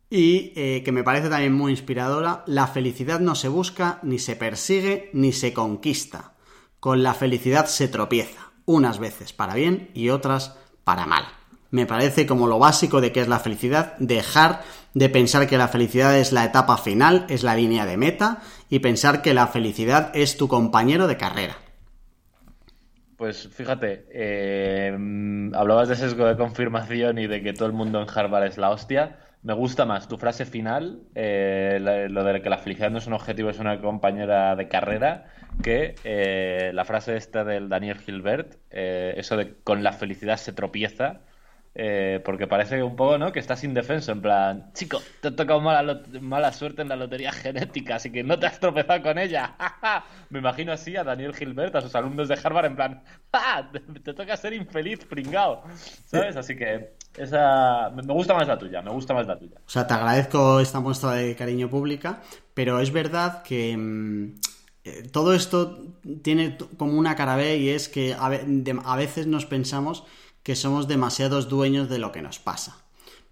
y eh, que me parece también muy inspiradora, la felicidad no se busca, ni se persigue, ni se conquista. Con la felicidad se tropieza, unas veces para bien y otras para mal. Me parece como lo básico de qué es la felicidad, dejar de pensar que la felicidad es la etapa final, es la línea de meta, y pensar que la felicidad es tu compañero de carrera. Pues fíjate, eh, hablabas de sesgo de confirmación y de que todo el mundo en Harvard es la hostia. Me gusta más tu frase final, eh, lo de que la felicidad no es un objetivo, es una compañera de carrera, que eh, la frase esta del Daniel Gilbert, eh, eso de con la felicidad se tropieza, eh, porque parece un poco, ¿no? Que estás indefenso, en plan, chico, te ha tocado mala, mala suerte en la lotería [LAUGHS] genética, así que no te has tropezado con ella. [LAUGHS] Me imagino así a Daniel Gilbert, a sus alumnos de Harvard, en plan, te toca ser infeliz, pringao, ¿sabes? Así que esa me gusta más la tuya, me gusta más la tuya. O sea, te agradezco esta muestra de cariño pública, pero es verdad que... Mm, eh, todo esto tiene como una cara B y es que a veces nos pensamos que somos demasiados dueños de lo que nos pasa.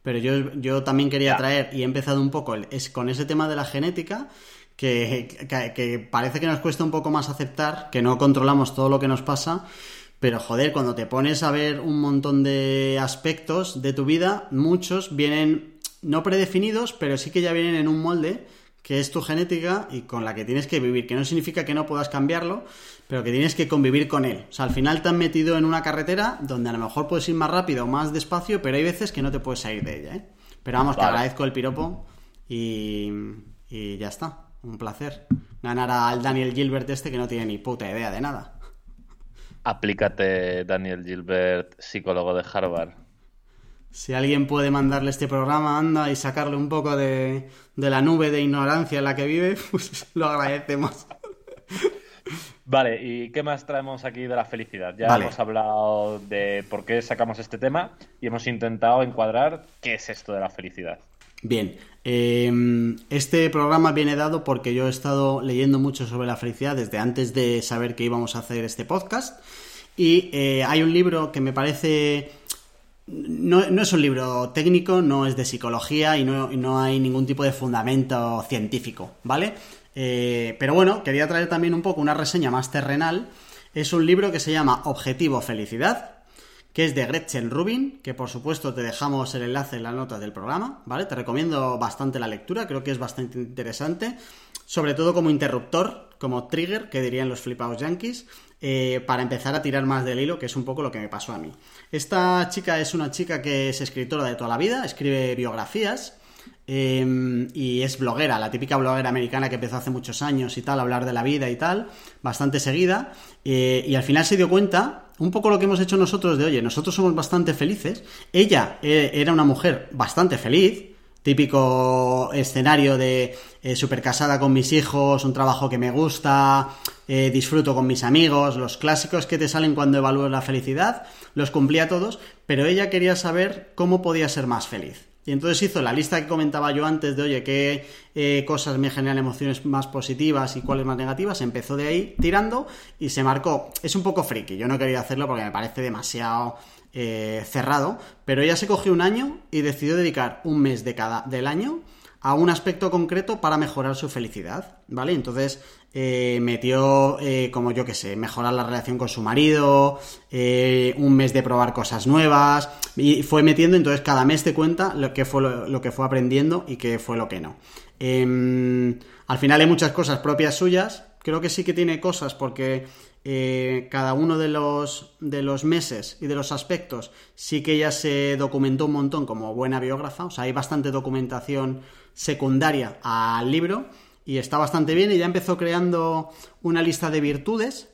Pero yo, yo también quería traer, y he empezado un poco es, con ese tema de la genética, que, que, parece que nos cuesta un poco más aceptar, que no controlamos todo lo que nos pasa, pero joder, cuando te pones a ver un montón de aspectos de tu vida, muchos vienen no predefinidos, pero sí que ya vienen en un molde que es tu genética y con la que tienes que vivir, que no significa que no puedas cambiarlo, pero que tienes que convivir con él. O sea, al final te han metido en una carretera donde a lo mejor puedes ir más rápido o más despacio, pero hay veces que no te puedes salir de ella, ¿eh? Pero vamos, te agradezco el piropo y, y ya está. Un placer. Ganar al Daniel Gilbert este que no tiene ni puta idea de nada. Aplícate, Daniel Gilbert, psicólogo de Harvard. Si alguien puede mandarle este programa, anda, y sacarle un poco de, la nube de ignorancia en la que vive, [LAUGHS] pues lo agradecemos. Vale, ¿y qué más traemos aquí de la felicidad? Ya hemos hablado de por qué sacamos este tema y hemos intentado encuadrar qué es esto de la felicidad. Bien, em, este programa viene dado porque yo he estado leyendo mucho sobre la felicidad desde antes de saber que íbamos a hacer este podcast y eh, hay un libro que me parece no, es un libro técnico, no es de psicología y no, hay ningún tipo de fundamento científico, ¿vale? Eh, pero bueno, quería traer también un poco una reseña más terrenal. Es un libro que se llama Objetivo Felicidad, que es de Gretchen Rubin, que por supuesto te dejamos el enlace en las notas del programa, ¿vale? Te recomiendo bastante la lectura, creo que es bastante interesante, sobre todo como interruptor, como trigger, que dirían los flipados yankees, eh, para empezar a tirar más del hilo, que es un poco lo que me pasó a mí. Esta chica es una chica que es escritora de toda la vida, escribe biografías em, y es bloguera, la típica bloguera americana que empezó hace muchos años y tal, a hablar de la vida y tal, bastante seguida, eh, y al final se dio cuenta, un poco lo que hemos hecho nosotros de, oye, nosotros somos bastante felices, ella eh, era una mujer bastante feliz, típico escenario de eh, super casada con mis hijos, un trabajo que me gusta, eh, disfruto con mis amigos, los clásicos que te salen cuando evalúas la felicidad, los cumplía todos, pero ella quería saber cómo podía ser más feliz. Y entonces hizo la lista que comentaba yo antes de, oye, qué eh, cosas me generan emociones más positivas y cuáles más negativas. Empezó de ahí tirando y se marcó. Es un poco friki, yo no quería hacerlo porque me parece demasiado eh, cerrado, pero ella se cogió un año y decidió dedicar un mes de cada, del año a un aspecto concreto para mejorar su felicidad, ¿vale? Entonces eh, metió, eh, como yo que sé, mejorar la relación con su marido, un mes de probar cosas nuevas, y fue metiendo, entonces cada mes te cuenta lo que fue, lo, que fue aprendiendo y qué fue lo que no. Em, al final hay muchas cosas propias suyas, creo que sí que tiene cosas porque eh, cada uno de los, de los meses y de los aspectos sí que ella se documentó un montón como buena biógrafa, o sea, hay bastante documentación secundaria al libro y está bastante bien. Ya empezó creando una lista de virtudes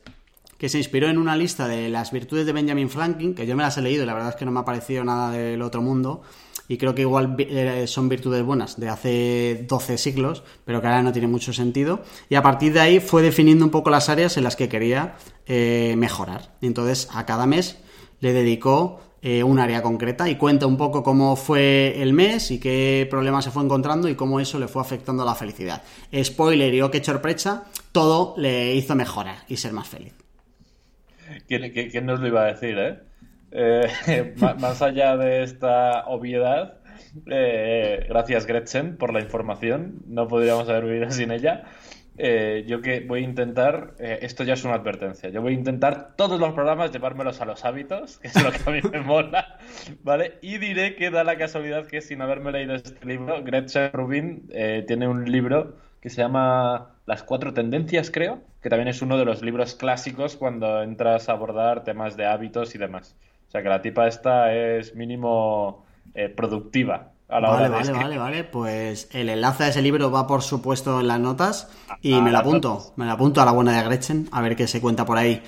que se inspiró en una lista de las virtudes de Benjamin Franklin, que yo me las he leído y la verdad es que no me ha parecido nada del otro mundo. Y creo que igual eh, son virtudes buenas de hace 12 siglos, pero que ahora no tiene mucho sentido. Y a partir de ahí fue definiendo un poco las áreas en las que quería eh, mejorar. Entonces a cada mes le dedicó eh, un área concreta y cuenta un poco cómo fue el mes y qué problemas se fue encontrando y cómo eso le fue afectando a la felicidad. Spoiler y o que sorpresa, todo le hizo mejorar y ser más feliz. ¿Quién, nos lo iba a decir, eh? Eh [LAUGHS] más allá de esta obviedad, eh, gracias Gretchen por la información, no podríamos haber vivido [LAUGHS] sin ella. Eh, yo que voy a intentar, esto ya es una advertencia, yo voy a intentar todos los programas llevármelos a los hábitos, que es lo que a mí me [LAUGHS] mola, ¿vale? Y diré que da la casualidad que sin haberme leído este libro, Gretchen Rubin tiene un libro que se llama Las cuatro tendencias, creo, que también es uno de los libros clásicos cuando entras a abordar temas de hábitos y demás. O sea que la tipa esta es mínimo eh, productiva. A la vale, hora vale, vale, vale. Pues el enlace a ese libro va por supuesto en las notas y me lo apunto. Me lo apunto a la buena de Gretchen, a ver qué se cuenta por ahí.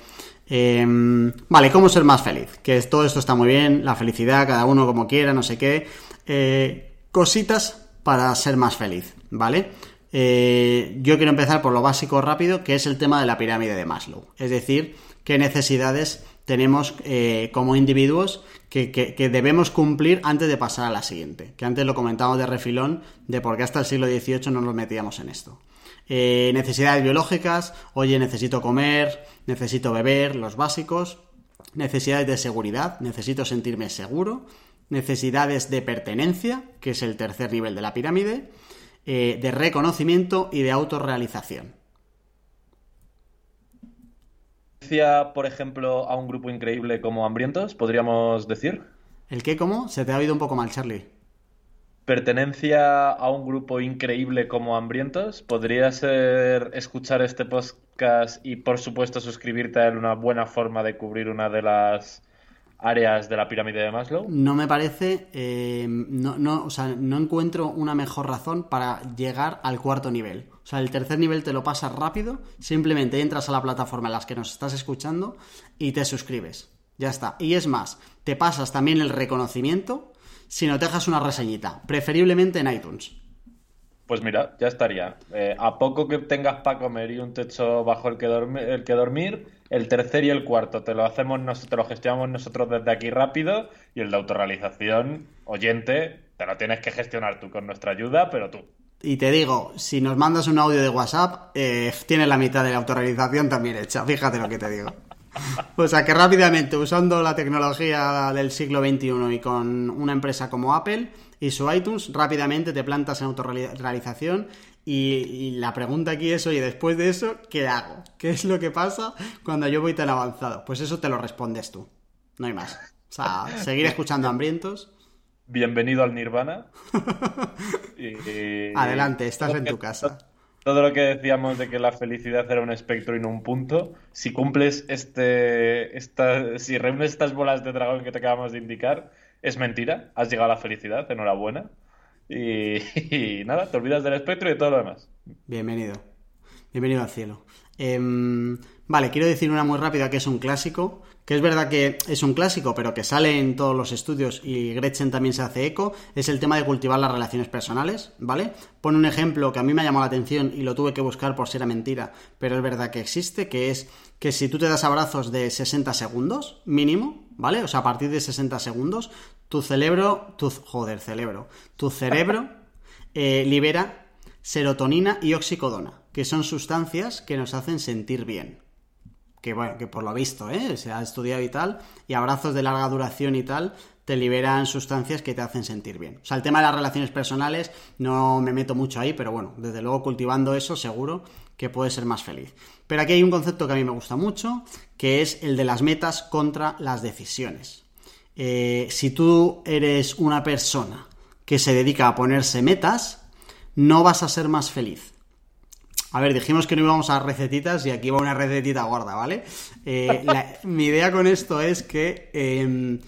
Em, vale, ¿cómo ser más feliz? Que todo esto está muy bien, la felicidad, cada uno como quiera, no sé qué. Eh, cositas para ser más feliz, ¿vale? Eh, yo quiero empezar por lo básico rápido, que es el tema de la pirámide de Maslow. Es decir, qué necesidades tenemos eh, como individuos que, debemos cumplir antes de pasar a la siguiente. Que antes lo comentábamos de refilón, de por qué hasta el siglo XVIII no nos metíamos en esto. Eh, necesidades biológicas, oye, necesito comer, necesito beber, los básicos. Necesidades de seguridad, necesito sentirme seguro. Necesidades de pertenencia, que es el tercer nivel de la pirámide eh, de reconocimiento y de autorrealización. Por ejemplo, a un grupo increíble como Hambrientos, podríamos decir? ¿El qué? ¿Cómo? Se te ha oído un poco mal, Charlie. ¿Pertenencia a un grupo increíble como Hambrientos? ¿Podría ser escuchar este podcast y, por supuesto, suscribirte a él una buena forma de cubrir una de las áreas de la pirámide de Maslow? No me parece, eh, no, no, o sea, no encuentro una mejor razón para llegar al cuarto nivel. O sea, el tercer nivel te lo pasas rápido, simplemente entras a la plataforma en las que nos estás escuchando y te suscribes. Ya está. Y es más, te pasas también el reconocimiento si no te dejas una reseñita, preferiblemente en iTunes. Pues mira, ya estaría. Eh, a poco que tengas para comer y un techo bajo el que, el que dormir, el tercer y el cuarto te lo hacemos nosotros, lo gestionamos nosotros desde aquí rápido y el de autorrealización, oyente, te lo tienes que gestionar tú con nuestra ayuda, pero tú. Y te digo, si nos mandas un audio de WhatsApp, eh, tienes la mitad de la autorrealización también hecha, fíjate lo que te digo. [LAUGHS] O sea que rápidamente, usando la tecnología del siglo XXI y con una empresa como Apple y su iTunes, rápidamente te plantas en autorrealización y, la pregunta aquí es, oye, después de eso, ¿qué hago? [LAUGHS] ¿Qué es lo que pasa cuando yo voy tan avanzado? Pues eso te lo respondes tú. No hay más. O sea, [LAUGHS] seguir escuchando hambrientos. Bienvenido al Nirvana. [LAUGHS] Adelante, estás en tu casa. Todo lo que decíamos de que la felicidad era un espectro y no un punto, si cumples este, esta, si reúnes estas bolas de dragón que te acabamos de indicar, es mentira, has llegado a la felicidad, enhorabuena. [LAUGHS] Y, nada, te olvidas del espectro y de todo lo demás. Bienvenido. Bienvenido al cielo. Em, vale, quiero decir una muy rápida que es un clásico, que es verdad que es un clásico, pero que sale en todos los estudios y Gretchen también se hace eco, es el tema de cultivar las relaciones personales, ¿vale? Pone un ejemplo que a mí me ha llamado la atención y lo tuve que buscar por si era mentira, pero es verdad que existe, que es que si tú te das abrazos de 60 segundos, mínimo, ¿vale? O sea, a partir de 60 segundos, tu cerebro, tu, joder, cerebro, tu cerebro eh, libera serotonina y oxicodona, que son sustancias que nos hacen sentir bien. Que bueno, que por lo visto, ¿eh? se ha estudiado y tal, y abrazos de larga duración y tal, te liberan sustancias que te hacen sentir bien. O sea, el tema de las relaciones personales no me meto mucho ahí, pero bueno, desde luego cultivando eso seguro que puedes ser más feliz. Pero aquí hay un concepto que a mí me gusta mucho, que es el de las metas contra las decisiones. Eh, si tú eres una persona que se dedica a ponerse metas, no vas a ser más feliz. A ver, dijimos que no íbamos a recetitas y aquí va una recetita gorda, ¿vale? Eh, mi idea con esto es que, em,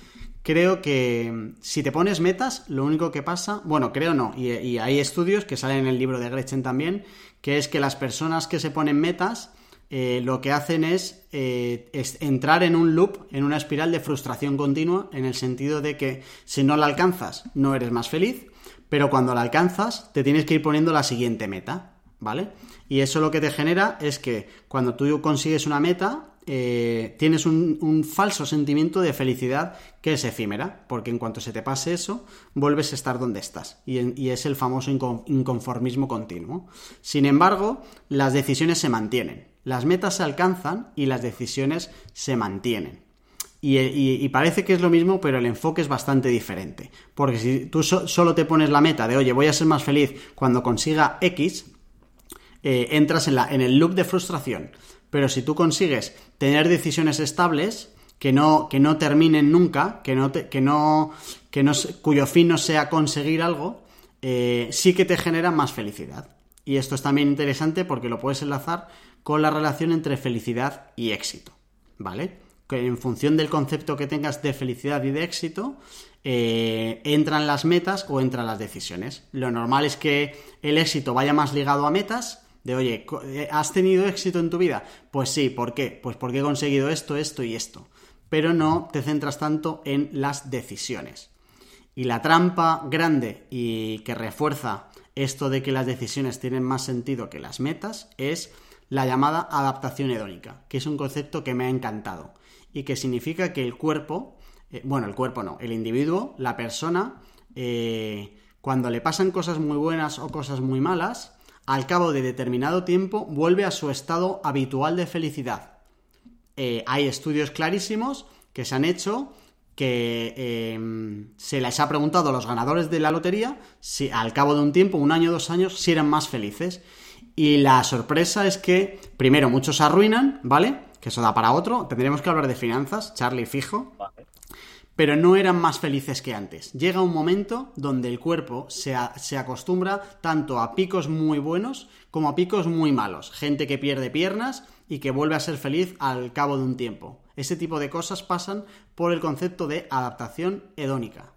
creo que si te pones metas, lo único que pasa, bueno, creo no, y, hay estudios que salen en el libro de Gretchen también, que es que las personas que se ponen metas, eh, lo que hacen eh, es, entrar en un loop, en una espiral de frustración continua, en el sentido de que si no la alcanzas, no eres más feliz, pero cuando la alcanzas, te tienes que ir poniendo la siguiente meta, ¿vale? Y eso lo que te genera es que cuando tú consigues una meta, eh, tienes un, falso sentimiento de felicidad que es efímera, porque en cuanto se te pase eso, vuelves a estar donde estás. Y, es el famoso inconformismo continuo. Sin embargo, las decisiones se mantienen. Las metas se alcanzan y las decisiones se mantienen. Y, parece que es lo mismo, pero el enfoque es bastante diferente. Porque si tú solo te pones la meta de, oye, voy a ser más feliz cuando consiga X, eh, entras en, la, en el loop de frustración pero si tú consigues tener decisiones estables, que no, que no terminen nunca, que no, que no, que no, cuyo fin no sea conseguir algo, eh, sí que te genera más felicidad. Y esto es también interesante porque lo puedes enlazar con la relación entre felicidad y éxito, ¿vale? Que en función del concepto que tengas de felicidad y de éxito, eh, entran las metas o entran las decisiones. Lo normal es que el éxito vaya más ligado a metas de, oye, eh, ¿has tenido éxito en tu vida? Pues sí, ¿por qué? Pues porque he conseguido esto, esto y esto. Pero no te centras tanto en las decisiones. Y la trampa grande y que refuerza esto de que las decisiones tienen más sentido que las metas es la llamada adaptación hedónica, que es un concepto que me ha encantado y que significa que el cuerpo, eh, bueno, el cuerpo no, el individuo, la persona, eh, cuando le pasan cosas muy buenas o cosas muy malas, al cabo de determinado tiempo vuelve a su estado habitual de felicidad. Eh, hay estudios clarísimos que se han hecho que em, se les ha preguntado a los ganadores de la lotería si al cabo de un tiempo, un año, dos años, si eran más felices. Y la sorpresa es que, primero, muchos se arruinan, ¿vale? Que eso da para otro. Tendríamos que hablar de finanzas, Charlie fijo pero no eran más felices que antes. Llega un momento donde el cuerpo se, se, acostumbra tanto a picos muy buenos como a picos muy malos. Gente que pierde piernas y que vuelve a ser feliz al cabo de un tiempo. Ese tipo de cosas pasan por el concepto de adaptación hedónica.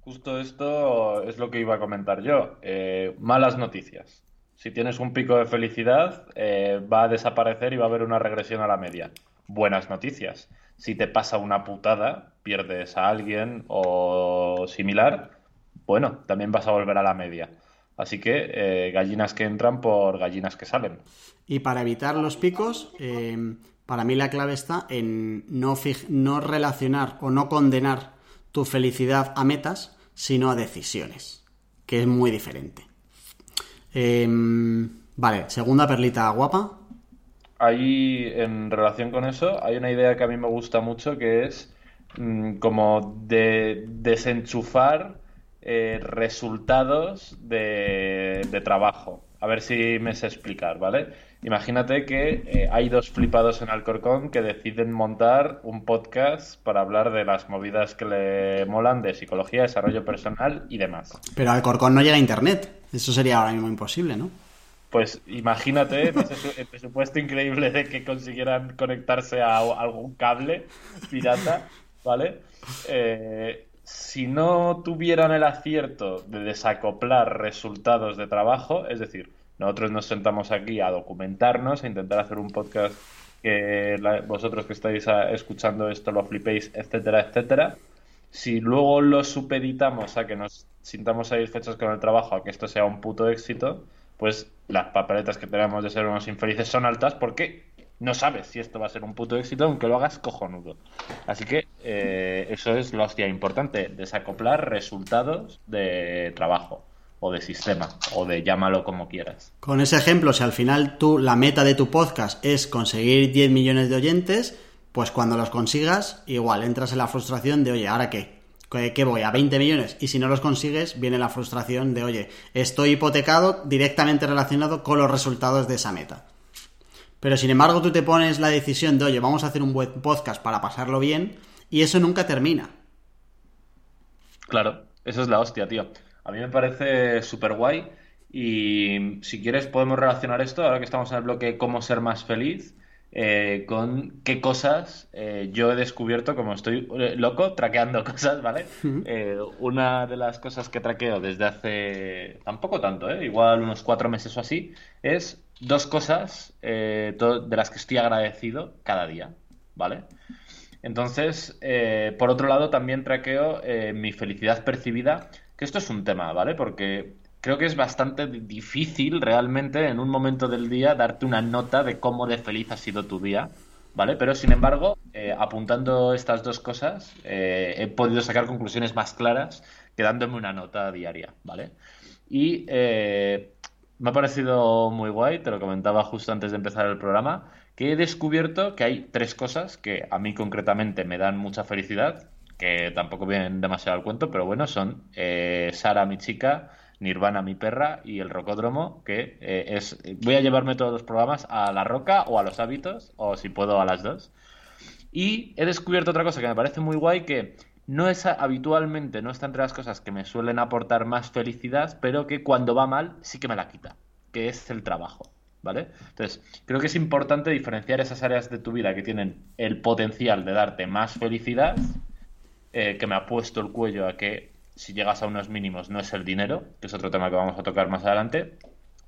Justo esto es lo que iba a comentar yo. Eh, malas noticias. Si tienes un pico de felicidad, eh, va a desaparecer y va a haber una regresión a la media. Buenas noticias si te pasa una putada, pierdes a alguien o similar, bueno, también vas a volver a la media. Así que eh, gallinas que entran por gallinas que salen. Y para evitar los picos, eh, para mí la clave está en no, no relacionar o no condenar tu felicidad a metas, sino a decisiones, que es muy diferente. Em, vale, segunda perlita guapa ahí, en relación con eso, hay una idea que a mí me gusta mucho que es mm, como de desenchufar eh, resultados de, trabajo. A ver si me sé explicar, ¿vale? Imagínate que eh, hay dos flipados en Alcorcón que deciden montar un podcast para hablar de las movidas que le molan de psicología, desarrollo personal y demás. Pero Alcorcón no llega a internet. Eso sería ahora mismo imposible, ¿no? Pues imagínate el presupuesto increíble de que consiguieran conectarse a algún cable pirata, ¿vale? Eh, si no tuvieran el acierto de desacoplar resultados de trabajo, es decir, nosotros nos sentamos aquí a documentarnos, a intentar hacer un podcast que vosotros que estáis escuchando esto lo flipéis, etcétera, etcétera. Si luego lo supeditamos a que nos sintamos satisfechos con el trabajo, a que esto sea un puto éxito, pues las papeletas que tenemos de ser unos infelices son altas porque no sabes si esto va a ser un puto éxito aunque lo hagas cojonudo. Así que eh, eso es lo hostia importante, desacoplar resultados de trabajo o de sistema o de llámalo como quieras. Con ese ejemplo, si al final tú la meta de tu podcast es conseguir 10 millones de oyentes, pues cuando los consigas, igual entras en la frustración de, oye, ¿ahora qué? Que voy a 20 millones y si no los consigues viene la frustración de, oye, estoy hipotecado directamente relacionado con los resultados de esa meta. Pero sin embargo tú te pones la decisión de, oye, vamos a hacer un buen podcast para pasarlo bien y eso nunca termina. Claro, eso es la hostia, tío. A mí me parece súper guay y si quieres podemos relacionar esto, ahora que estamos en el bloque cómo ser más feliz, eh, con qué cosas eh, yo he descubierto, como estoy eh, loco, traqueando [LAUGHS] cosas, ¿vale? una de las cosas que traqueo desde hace tampoco tanto, igual unos cuatro meses o así, es dos cosas de las que estoy agradecido cada día, ¿vale? Entonces, por otro lado, también traqueo mi felicidad percibida, que esto es un tema, ¿vale? Porque creo que es bastante difícil realmente en un momento del día darte una nota de cómo de feliz ha sido tu día, ¿vale? Pero sin embargo, eh, apuntando estas dos cosas, eh, he podido sacar conclusiones más claras que dándome una nota diaria, ¿vale? Y eh, me ha parecido muy guay, te lo comentaba justo antes de empezar el programa, que he descubierto que hay tres cosas que a mí concretamente me dan mucha felicidad, que tampoco vienen demasiado al cuento, pero bueno, son Sara, mi chica, Nirvana, mi perra, y el Rocódromo, que eh, es. Voy a llevarme todos los programas a la roca o a los hábitos, o si puedo a las dos. Y he descubierto otra cosa que me parece muy guay, que no es habitualmente, no está entre las cosas que me suelen aportar más felicidad, pero que cuando va mal sí que me la quita, que es el trabajo. ¿Vale? Entonces, creo que es importante diferenciar esas áreas de tu vida que tienen el potencial de darte más felicidad, eh, que me ha puesto el cuello a que si llegas a unos mínimos no es el dinero, que es otro tema que vamos a tocar más adelante,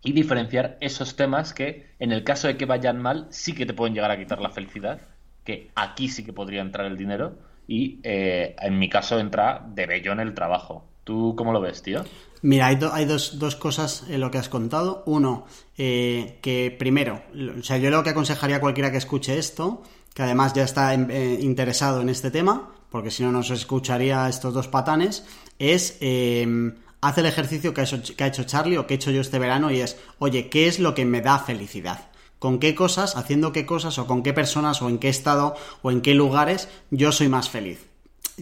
y diferenciar esos temas que en el caso de que vayan mal sí que te pueden llegar a quitar la felicidad, que aquí sí que podría entrar el dinero y eh, en mi caso entra de bello en el trabajo. ¿Tú cómo lo ves, tío? Mira, hay, hay dos, dos, cosas en lo que has contado. Uno, eh, que primero, o sea, yo lo que aconsejaría a cualquiera que escuche esto, que además ya está eh, interesado en este tema, porque si no nos escucharía estos dos patanes, es eh, haz el ejercicio que ha, hecho, Charlie o que he hecho yo este verano y es, oye, ¿qué es lo que me da felicidad? ¿Con qué cosas, haciendo qué cosas o con qué personas o en qué estado o en qué lugares yo soy más feliz?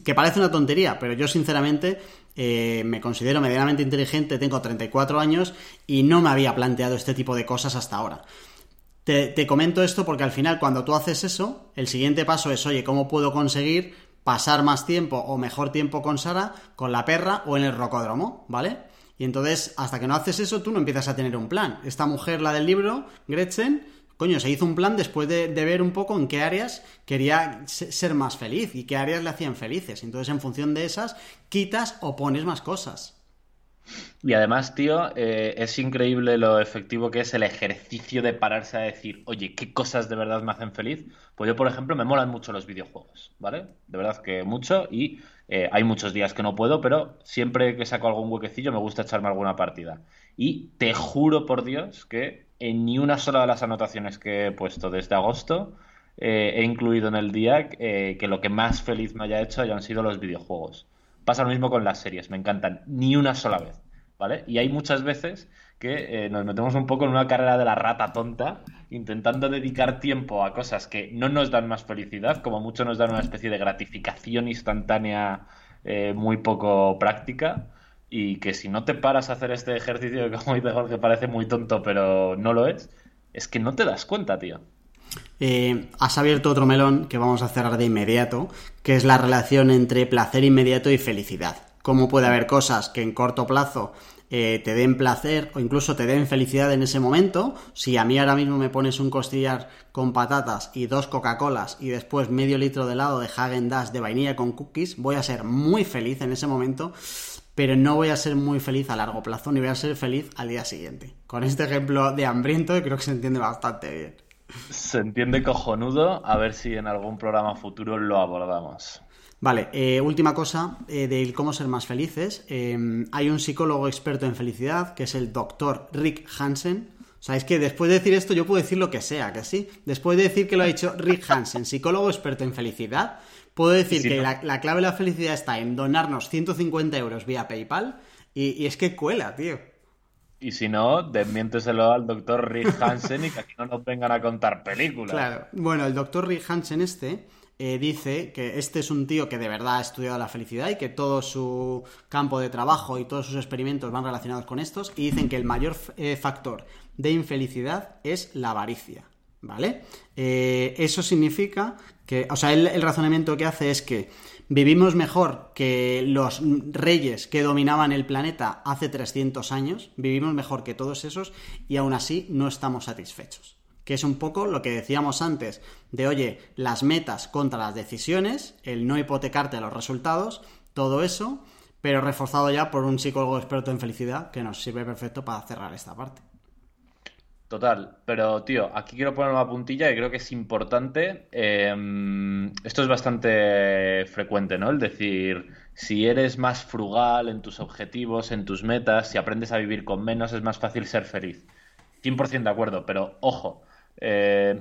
Que parece una tontería, pero yo sinceramente eh, me considero medianamente inteligente, tengo 34 años y no me había planteado este tipo de cosas hasta ahora. Te, comento esto porque al final cuando tú haces eso, el siguiente paso es, oye, ¿cómo puedo conseguir pasar más tiempo o mejor tiempo con Sara, con la perra o en el rocódromo, ¿vale? Y entonces, hasta que no haces eso, tú no empiezas a tener un plan. Esta mujer, la del libro, Gretchen, coño, se hizo un plan después de, ver un poco en qué áreas quería ser más feliz y qué áreas le hacían felices. Entonces, en función de esas, quitas o pones más cosas. Y además, tío, eh, es increíble lo efectivo que es el ejercicio de pararse a decir, oye, ¿qué cosas de verdad me hacen feliz? Pues yo, por ejemplo, me molan mucho los videojuegos, ¿vale? De verdad que mucho y eh, hay muchos días que no puedo, pero siempre que saco algún huequecillo me gusta echarme alguna partida. Y te juro por Dios que en ni una sola de las anotaciones que he puesto desde agosto eh, he incluido en el día que lo que más feliz me haya hecho hayan sido los videojuegos. Pasa lo mismo con las series, me encantan, ni una sola vez, ¿vale? Y hay muchas veces que eh, nos metemos un poco en una carrera de la rata tonta, intentando dedicar tiempo a cosas que no nos dan más felicidad, como mucho nos dan una especie de gratificación instantánea eh, muy poco práctica, y que si no te paras a hacer este ejercicio, como dice Jorge, parece muy tonto, pero no lo es, es que no te das cuenta, tío. Eh, has abierto otro melón que vamos a cerrar de inmediato, que es la relación entre placer inmediato y felicidad. Cómo puede haber cosas que en corto plazo eh, te den placer o incluso te den felicidad en ese momento. Si a mí ahora mismo me pones un costillar con patatas y dos Coca-Colas y después medio litro de helado de Hagen Dazs de vainilla con cookies, voy a ser muy feliz en ese momento, pero no voy a ser muy feliz a largo plazo ni voy a ser feliz al día siguiente. Con este ejemplo de hambriento creo que se entiende bastante bien. Se entiende cojonudo, a ver si en algún programa futuro lo abordamos. Vale, eh, última cosa eh, de cómo ser más felices. Eh, hay un psicólogo experto en felicidad que es el doctor Rick Hansen. O sea, es que después de decir esto yo puedo decir lo que sea, que sí. Después de decir que lo ha dicho Rick Hansen, psicólogo experto en felicidad, puedo decir que la, clave de la felicidad está en donarnos 150 euros vía PayPal y, y es que cuela, tío. Y si no, desmiénteselo al doctor Rick Hansen y que aquí no nos vengan a contar películas. Claro. Bueno, el doctor Rick Hansen este eh, dice que este es un tío que de verdad ha estudiado la felicidad y que todo su campo de trabajo y todos sus experimentos van relacionados con estos y dicen que el mayor eh, factor de infelicidad es la avaricia. ¿Vale? Eh, eso significa que, o sea, el razonamiento que hace es que Vivimos mejor que los reyes que dominaban el planeta hace 300 años, vivimos mejor que todos esos y aún así no estamos satisfechos. que es un poco lo que decíamos antes, de oye, las metas contra las decisiones, el no hipotecarte los resultados, todo eso, pero reforzado ya por un psicólogo experto en felicidad que nos sirve perfecto para cerrar esta parte. Total, pero tío, aquí quiero poner una puntilla que creo que es importante. Em, esto es bastante frecuente, ¿no? El decir, si eres más frugal en tus objetivos, en tus metas, si aprendes a vivir con menos, es más fácil ser feliz. 100% de acuerdo, pero ojo, eh,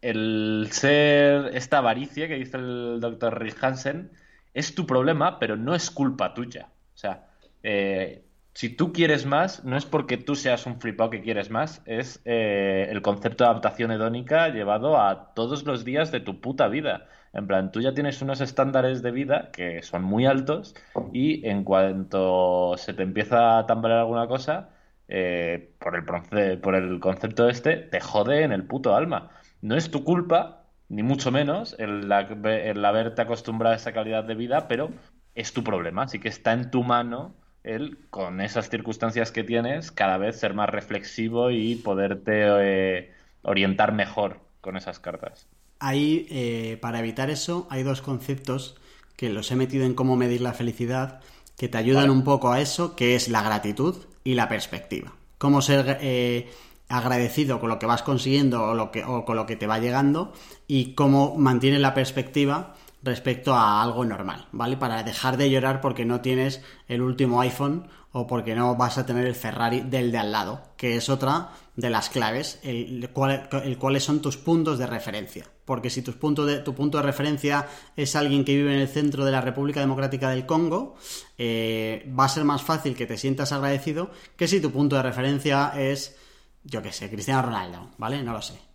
el ser esta avaricia que dice el doctor Rick Hansen es tu problema, pero no es culpa tuya. O sea, eh, si tú quieres más, no es porque tú seas un flipado que quieres más, es eh, el concepto de adaptación hedónica llevado a todos los días de tu puta vida. En plan, tú ya tienes unos estándares de vida que son muy altos y en cuanto se te empieza a tambalear alguna cosa, eh, por, el, por el concepto este, te jode en el puto alma. No es tu culpa, ni mucho menos, el, el haberte acostumbrado a esa calidad de vida, pero es tu problema. Así que está en tu mano el, con esas circunstancias que tienes, cada vez ser más reflexivo y poderte eh, orientar mejor con esas cartas. Ahí, eh, para evitar eso, hay dos conceptos que los he metido en cómo medir la felicidad, que te ayudan un poco a eso, que es la gratitud y la perspectiva. Cómo ser eh, agradecido con lo que vas consiguiendo o, lo que, o con lo que te va llegando y cómo mantienes la perspectiva respecto a algo normal, ¿vale? Para dejar de llorar porque no tienes el último iPhone o porque no vas a tener el Ferrari del de al lado, que es otra de las claves, el, cuáles son tus puntos de referencia. Porque si tus puntos de, tu punto de referencia es alguien que vive en el centro de la República Democrática del Congo, eh, va a ser más fácil que te sientas agradecido que si tu punto de referencia es, yo qué sé, Cristiano Ronaldo, ¿vale? No lo sé